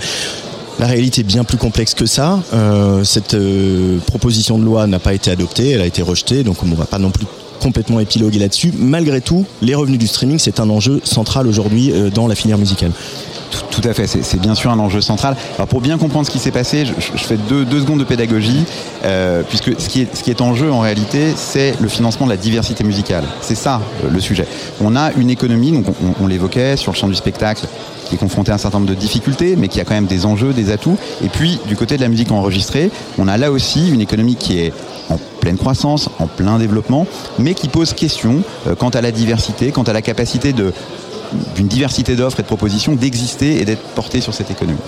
la réalité est bien plus complexe que ça. Euh, cette euh, proposition de loi n'a pas été adoptée, elle a été rejetée, donc on ne va pas non plus complètement épiloguer là-dessus. Malgré tout, les revenus du streaming, c'est un enjeu central aujourd'hui euh, dans la filière musicale. Tout, à fait, c'est bien sûr un enjeu central. Pour bien comprendre ce qui s'est passé, je, fais deux, secondes de pédagogie, euh, puisque ce qui, est, en jeu en réalité, c'est le financement de la diversité musicale. C'est ça euh, le sujet. On a une économie, on, l'évoquait, sur le champ du spectacle, qui est confronté à un certain nombre de difficultés, mais qui a quand même des enjeux, des atouts. Et puis du côté de la musique enregistrée, on a là aussi une économie qui est en pleine croissance, en plein développement, mais qui pose question euh, quant à la diversité, quant à la capacité d'une diversité d'offres et de propositions d'exister et d'être portée sur cette économie.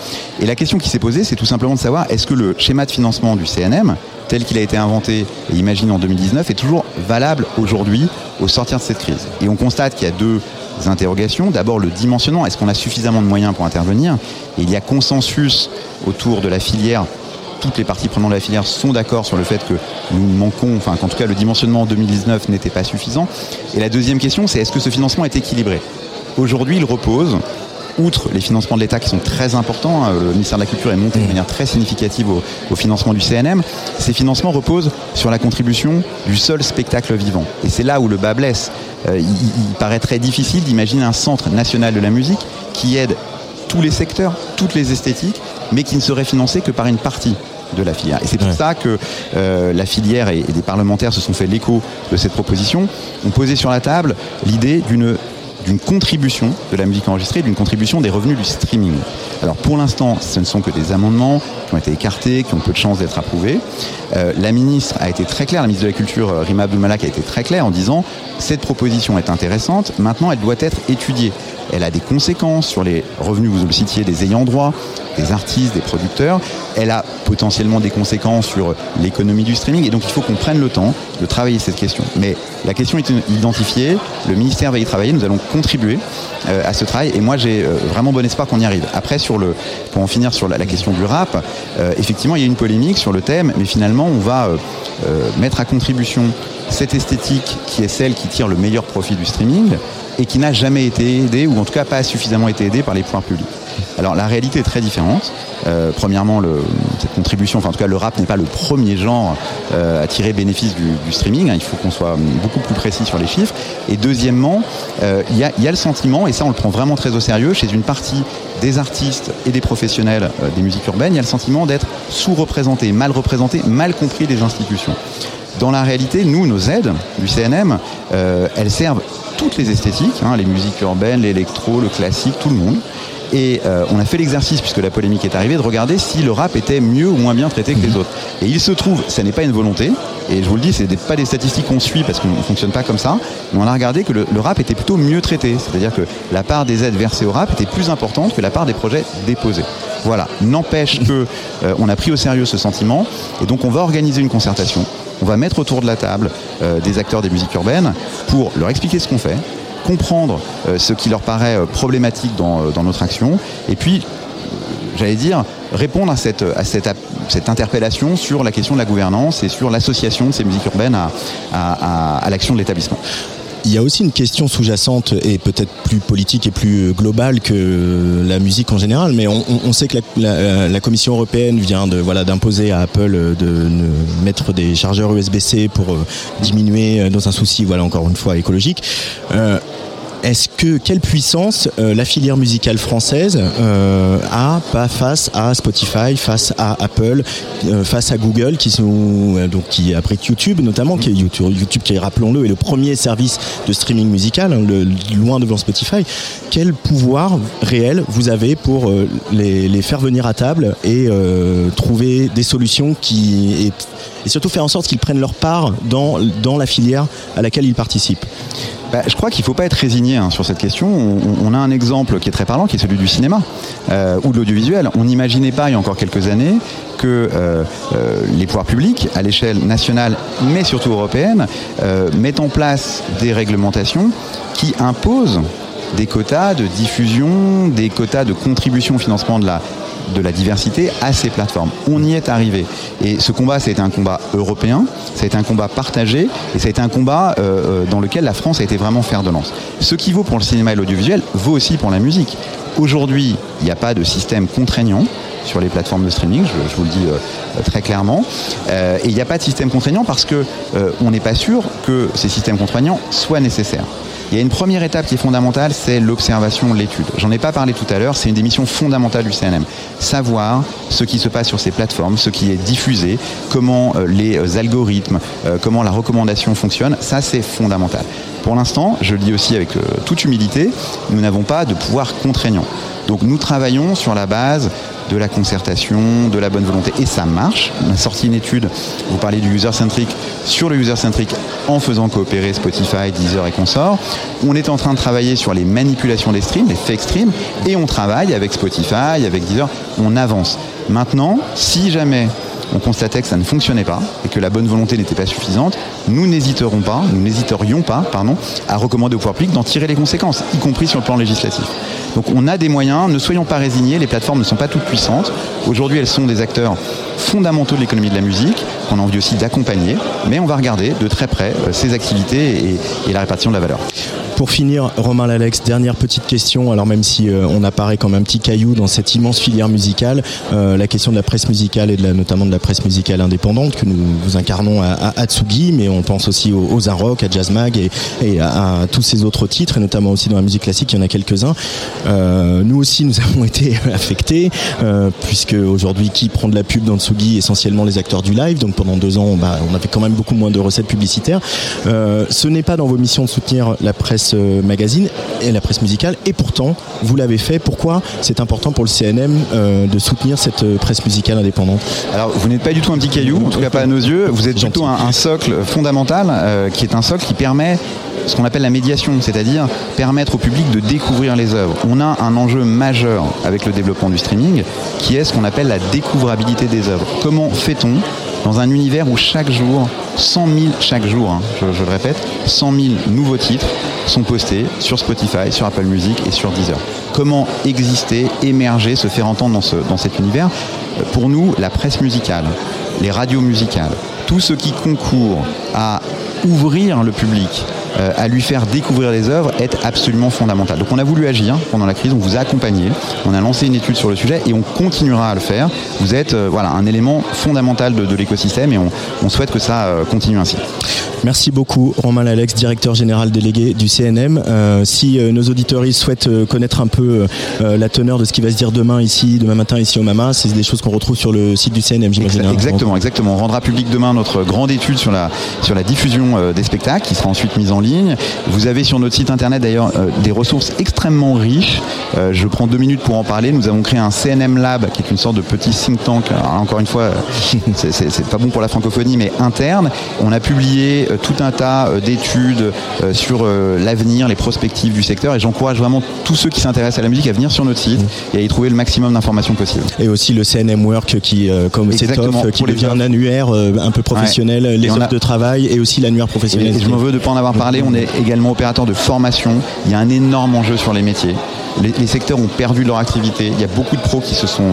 Et la question qui s'est posée, c'est tout simplement de savoir est-ce que le schéma de financement du CNM, tel qu'il a été inventé et imaginé en 2019, est toujours valable aujourd'hui au sortir de cette crise? Et on constate qu'il y a deux interrogations. D'abord le dimensionnement, est-ce qu'on a suffisamment de moyens pour intervenir? Et il y a consensus autour de la filière toutes les parties prenantes de la filière sont d'accord sur le fait que nous manquons, enfin qu'en tout cas le dimensionnement en 2019 n'était pas suffisant. Et la deuxième question, c'est est-ce que ce financement est équilibré? Aujourd'hui, il repose, outre les financements de l'État qui sont très importants, hein, le ministère de la Culture est monté de manière très significative au, au financement du CNM, ces financements reposent sur la contribution du seul spectacle vivant. Et c'est là où le bas blesse. Euh, il, il paraît très difficile d'imaginer un centre national de la musique qui aide tous les secteurs, toutes les esthétiques, mais qui ne serait financé que par une partie de la filière. Et c'est pour ça que euh, la filière et, et des parlementaires se sont fait l'écho de cette proposition, ont posé sur la table l'idée d'une d'une contribution de la musique enregistrée, d'une contribution des revenus du streaming. Alors pour l'instant, ce ne sont que des amendements qui ont été écartés, qui ont peu de chances d'être approuvés. Euh, la ministre a été très claire, la ministre de la Culture, euh, Rima Abdulmalak, a été très claire en disant cette proposition est intéressante, maintenant elle doit être étudiée. Elle a des conséquences sur les revenus, vous le citiez, des ayants droit, des artistes, des producteurs. Elle a potentiellement des conséquences sur l'économie du streaming. Et donc il faut qu'on prenne le temps de travailler cette question. Mais la question est identifiée, le ministère va y travailler, nous allons contribuer euh, à ce travail. Et moi j'ai euh, vraiment bon espoir qu'on y arrive. Après, pour en finir sur la, question du rap, euh, effectivement il y a une polémique sur le thème, mais finalement on va mettre à contribution cette esthétique qui est celle qui tire le meilleur profit du streaming et qui n'a jamais été aidée, ou en tout cas pas suffisamment été aidée par les pouvoirs publics. Alors la réalité est très différente. Euh, premièrement, cette contribution, enfin en tout cas le rap n'est pas le premier genre euh, à tirer bénéfice du, streaming. hein. il faut qu'on soit beaucoup plus précis sur les chiffres. Et deuxièmement, euh, il y, y a le sentiment, et ça on le prend vraiment très au sérieux, chez une partie des artistes et des professionnels des musiques urbaines, il y a le sentiment d'être sous-représenté, mal représenté, mal compris des institutions. Dans la réalité, nous, nos aides du CNM, euh, elles servent toutes les esthétiques, hein, les musiques urbaines, l'électro, le classique, tout le monde. Et euh, on a fait l'exercice, puisque la polémique est arrivée, de regarder si le rap était mieux ou moins bien traité que les autres. Et il se trouve, ça n'est pas une volonté, et je vous le dis, ce n'est pas des statistiques qu'on suit parce qu'on ne fonctionne pas comme ça, mais on a regardé que le, le rap était plutôt mieux traité. C'est-à-dire que la part des aides versées au rap était plus importante que la part des projets déposés. Voilà. N'empêche [LAUGHS] que euh, on a pris au sérieux ce sentiment, et donc on va organiser une concertation. On va mettre autour de la table euh, des acteurs des musiques urbaines pour leur expliquer ce qu'on fait, comprendre euh, ce qui leur paraît euh, problématique dans, notre action, et puis, j'allais dire, répondre à cette, interpellation sur la question de la gouvernance et sur l'association de ces musiques urbaines à l'action de l'établissement. Il y a aussi une question sous-jacente et peut-être plus politique et plus globale que la musique en général, mais on, sait que la, la, la, Commission européenne vient de voilà d'imposer à Apple de mettre des chargeurs USB-C pour diminuer dans un souci voilà encore une fois écologique. Euh, est-ce que quelle puissance euh, la filière musicale française euh, a pas face à Spotify, face à Apple, euh, face à Google qui sont donc qui abrite YouTube notamment, qui est YouTube, YouTube qui rappelons-le est le premier service de streaming musical, hein, loin devant Spotify. Quel pouvoir réel vous avez pour les, faire venir à table et trouver des solutions qui et, et surtout faire en sorte qu'ils prennent leur part dans dans la filière à laquelle ils participent? Bah, je crois qu'il ne faut pas être résigné hein, sur cette question. On, a un exemple qui est très parlant, qui est celui du cinéma euh, ou de l'audiovisuel. On n'imaginait pas il y a encore quelques années que euh, euh, les pouvoirs publics, à l'échelle nationale, mais surtout européenne, mettent en place des réglementations qui imposent des quotas de diffusion, des quotas de contribution au financement de la, de la diversité à ces plateformes. On y est arrivé. Et ce combat, été un combat européen, été un combat partagé, et été un combat euh, euh, dans lequel la France a été vraiment fer de lance. Ce qui vaut pour le cinéma et l'audiovisuel vaut aussi pour la musique. Aujourd'hui, il n'y a pas de système contraignant sur les plateformes de streaming, je, vous le dis euh, très clairement. Et il n'y a pas de système contraignant parce que euh, on n'est pas sûr que ces systèmes contraignants soient nécessaires. Il y a une première étape qui est fondamentale, c'est l'observation, l'étude. J'en ai pas parlé tout à l'heure, c'est une des missions fondamentales du CNM. Savoir ce qui se passe sur ces plateformes, ce qui est diffusé, comment euh, les euh, algorithmes, euh, comment la recommandation fonctionne, ça c'est fondamental. Pour l'instant, je le dis aussi avec toute humilité, nous n'avons pas de pouvoir contraignant. Donc nous travaillons sur la base de la concertation, de la bonne volonté. Et ça marche. On a sorti une étude, vous parlez du user-centric, sur le user-centric en faisant coopérer Spotify, Deezer et consorts. On est en train de travailler sur les manipulations des streams, les fake streams, et on travaille avec Spotify, avec Deezer. On avance. Maintenant, si jamais on constatait que ça ne fonctionnait pas et que la bonne volonté n'était pas suffisante, nous n'hésiterons pas, nous n'hésiterions pas, à recommander au pouvoir public d'en tirer les conséquences, y compris sur le plan législatif. Donc on a des moyens, ne soyons pas résignés, les plateformes ne sont pas toutes puissantes. Aujourd'hui, elles sont des acteurs fondamentaux de l'économie de la musique, qu'on a envie aussi d'accompagner, mais on va regarder de très près euh, ces activités et, la répartition de la valeur. Pour finir, Romain Lalex, dernière petite question. Alors même si euh, on apparaît comme un petit caillou dans cette immense filière musicale, euh, la question de la presse musicale et de la, notamment de la presse musicale indépendante que nous, vous incarnons à, à Atsugi, mais on pense aussi aux, aux à Jazz Mag et, à, tous ces autres titres, et notamment aussi dans la musique classique, il y en a quelques-uns. Euh, nous aussi, nous [LAUGHS] avons été affectés, euh, puisque aujourd'hui, qui prend de la pub dans Tsugi Essentiellement les acteurs du live. Donc pendant deux ans, bah, on avait quand même beaucoup moins de recettes publicitaires. Euh, ce n'est pas dans vos missions de soutenir la presse euh, magazine et la presse musicale, et pourtant, vous l'avez fait. Pourquoi c'est important pour le CNM euh, de soutenir cette presse musicale indépendante? Alors, vous n'êtes pas du tout un petit caillou, en tout cas pas à nos yeux. Vous êtes plutôt un, un socle fondamental euh, qui est un socle qui permet ce qu'on appelle la médiation, c'est-à-dire permettre au public de découvrir les œuvres. On a un enjeu majeur avec le développement du streaming qui est ce qu'on appelle la découvrabilité des œuvres. Comment fait-on dans un univers où chaque jour, 100 000 chaque jour, hein, je, le répète, 100 000 nouveaux titres sont postés sur Spotify, sur Apple Music et sur Deezer? Comment exister, émerger, se faire entendre dans, ce, dans cet univers? Pour nous, la presse musicale, les radios musicales, tout ce qui concourt à ouvrir le public, euh, à lui faire découvrir les œuvres est absolument fondamental. Donc on a voulu agir pendant la crise, on vous a accompagné, on a lancé une étude sur le sujet et on continuera à le faire. Vous êtes euh, voilà, un élément fondamental de, l'écosystème et on, on souhaite que ça euh, continue ainsi. Merci beaucoup Romain Lalex, directeur général délégué du CNM. Euh, si euh, nos auditeurs souhaitent euh, connaître un peu la teneur de ce qui va se dire demain ici, demain matin ici au Mama, c'est des choses qu'on retrouve sur le site du CNM, j'imagine. hein. Exactement, exactement. On rendra public demain notre grande étude sur la, sur la diffusion des spectacles qui sera ensuite mise en ligne. Vous avez sur notre site internet d'ailleurs des ressources extrêmement riches. Je prends deux minutes pour en parler. Nous avons créé un CNM Lab qui est une sorte de petit think tank. Alors, encore une fois, [LAUGHS] c'est- pas bon pour la francophonie, mais interne. On a publié tout un tas euh, d'études euh, sur euh, l'avenir, les perspectives du secteur et j'encourage vraiment tous ceux qui s'intéressent à la musique à venir sur notre site et à y trouver le maximum d'informations possibles. Et aussi le CNM Work qui, euh, comme c'est qui devient un annuaire euh, un peu professionnel, Ouais. les offres a- de travail et aussi l'annuaire professionnel. Et je m'en veux de ne pas en avoir parlé. On est également opérateur de formation. Il y a un énorme enjeu sur les métiers. Les, les secteurs ont perdu leur activité. Il y a beaucoup de pros qui se sont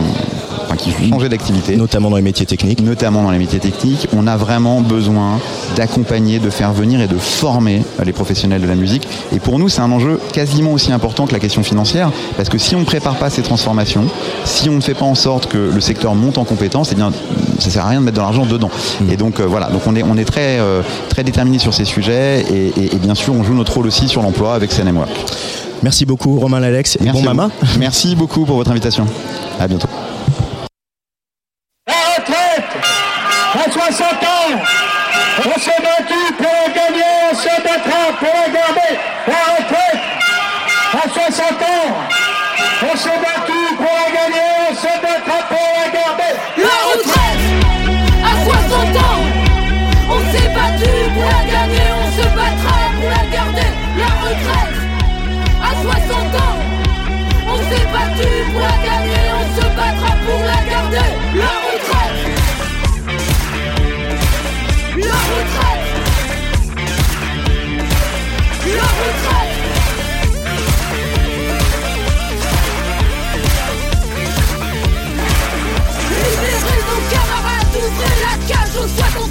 enfin, qui changé d'activité. Notamment dans les métiers techniques. Notamment dans les métiers techniques. On a vraiment besoin d'accompagner, de faire venir et de former euh, les professionnels de la musique. Et pour nous, c'est un enjeu quasiment aussi important que la question financière. Parce que si on ne prépare pas ces transformations, si on ne fait pas en sorte que le secteur monte en compétences, eh bien, ça sert à rien de mettre de l'argent dedans. Et donc voilà, donc on est on est très très déterminé sur ces sujets et, bien sûr on joue notre rôle aussi sur l'emploi avec CNM Work. Merci beaucoup Romain Lalex et bon Mama. Merci beaucoup pour votre invitation. À bientôt. On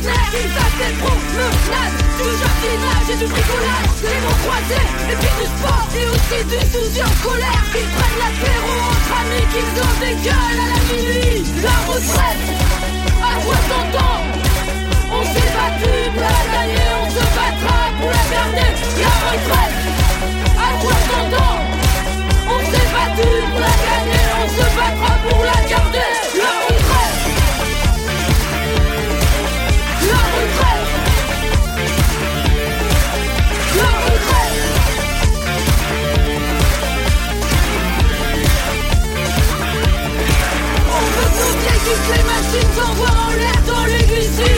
Ils fassent des promenades, du jardinage et du bricolage Les mots croisés, et puis du sport et aussi du souci en colère Qu'ils prennent l'apéro entre amis, qu'ils donnent des gueules à la minuit La retraite, à 60 ans On s'est battu pour la gagner, on se battra pour la garder La retraite, à 60 ans On s'est battu pour la gagner, on se battra pour la garder toutes les machines s'envoient en l'air dans les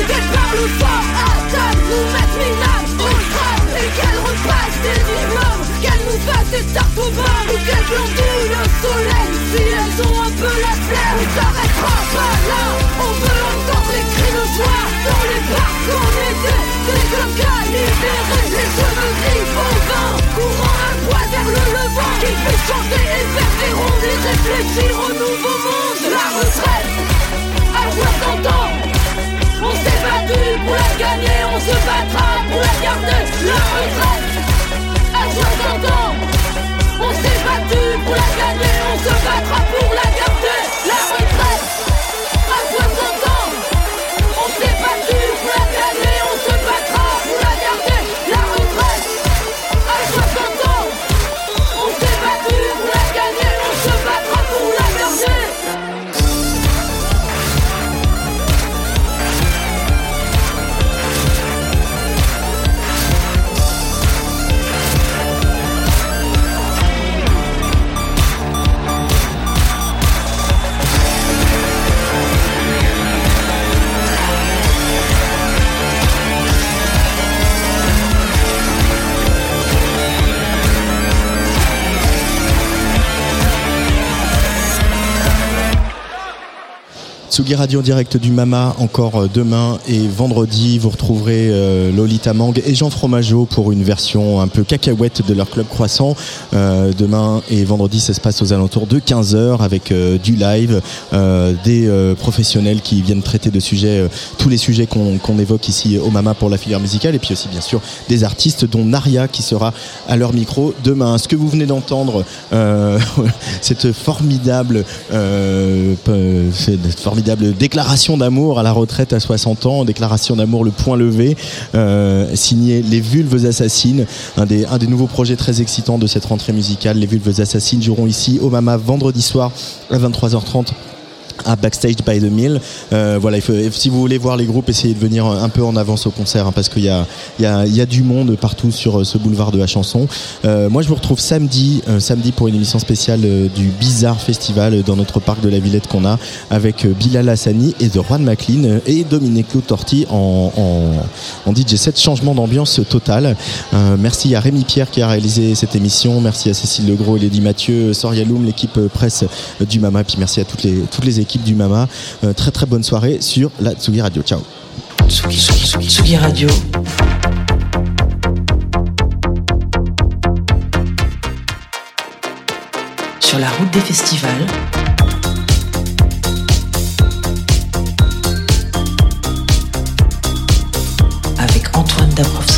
Qu'elles parlent fort, attaquent, nous mettent minables au crâne. Et qu'elles repassent des immeubles Qu'elles nous fassent des tartes au Ou qu'elles glandouillent le soleil Si elles ont un peu la flemme. On s'arrêtera pas là On veut entendre les cris de joie Dans les parcs en été Des libérés Les cheveux gris au vent Courant un poids vers le levant Qui fait chanter et faire des rondes réfléchir au nouveau monde La retraite à 60 ans On s'est battu pour la gagner On se battra pour la garder La retraite à 60 ans On s'est battu pour la gagner On se battra pour la garder. La retraite Tsugi Radio direct du Mama encore euh, demain et vendredi vous retrouverez euh, Lolita Mang et Jean Fromageau pour une version un peu cacahuète de leur club croissant. Euh, demain et vendredi ça se passe aux alentours de 15h avec du live, des professionnels qui viennent traiter de sujets, tous les sujets qu'on évoque ici au Mama pour la filière musicale et puis aussi bien sûr des artistes dont Naria qui sera à leur micro demain. Ce que vous venez d'entendre, [LAUGHS] cette formidable déclaration d'amour à la retraite à 60 ans, déclaration d'amour le point levé, euh, signé Les Vulves Assassines, un des, un des nouveaux projets très excitants de cette rentrée musicale. Les Vulves Assassines joueront ici au Mama vendredi soir à 23h30 à Backstage by the Mill. Euh, voilà, il faut, si vous voulez voir les groupes, essayez de venir un peu en avance au concert hein, parce qu'il y a, y, a, y a du monde partout sur euh, ce boulevard de la chanson. Euh, moi, je vous retrouve samedi, euh, samedi pour une émission spéciale euh, du Bizarre Festival euh, dans notre parc de la Villette qu'on a avec euh, Bilal Hassani et The Juan McLean euh, et Domenico Torti en, en, en DJ set. Changement d'ambiance total. Euh, merci à Rémi Pierre qui a réalisé cette émission. Merci à Cécile Legros et Lady Mathieu, Soria Loum, l'équipe euh, presse euh, du Mama. Puis merci à toutes les, toutes les équipes du Mama. Euh, très très bonne soirée sur la Tsugi Radio. Ciao. Tsugi Radio. Sur la route des festivals. Avec Antoine Dabrowski.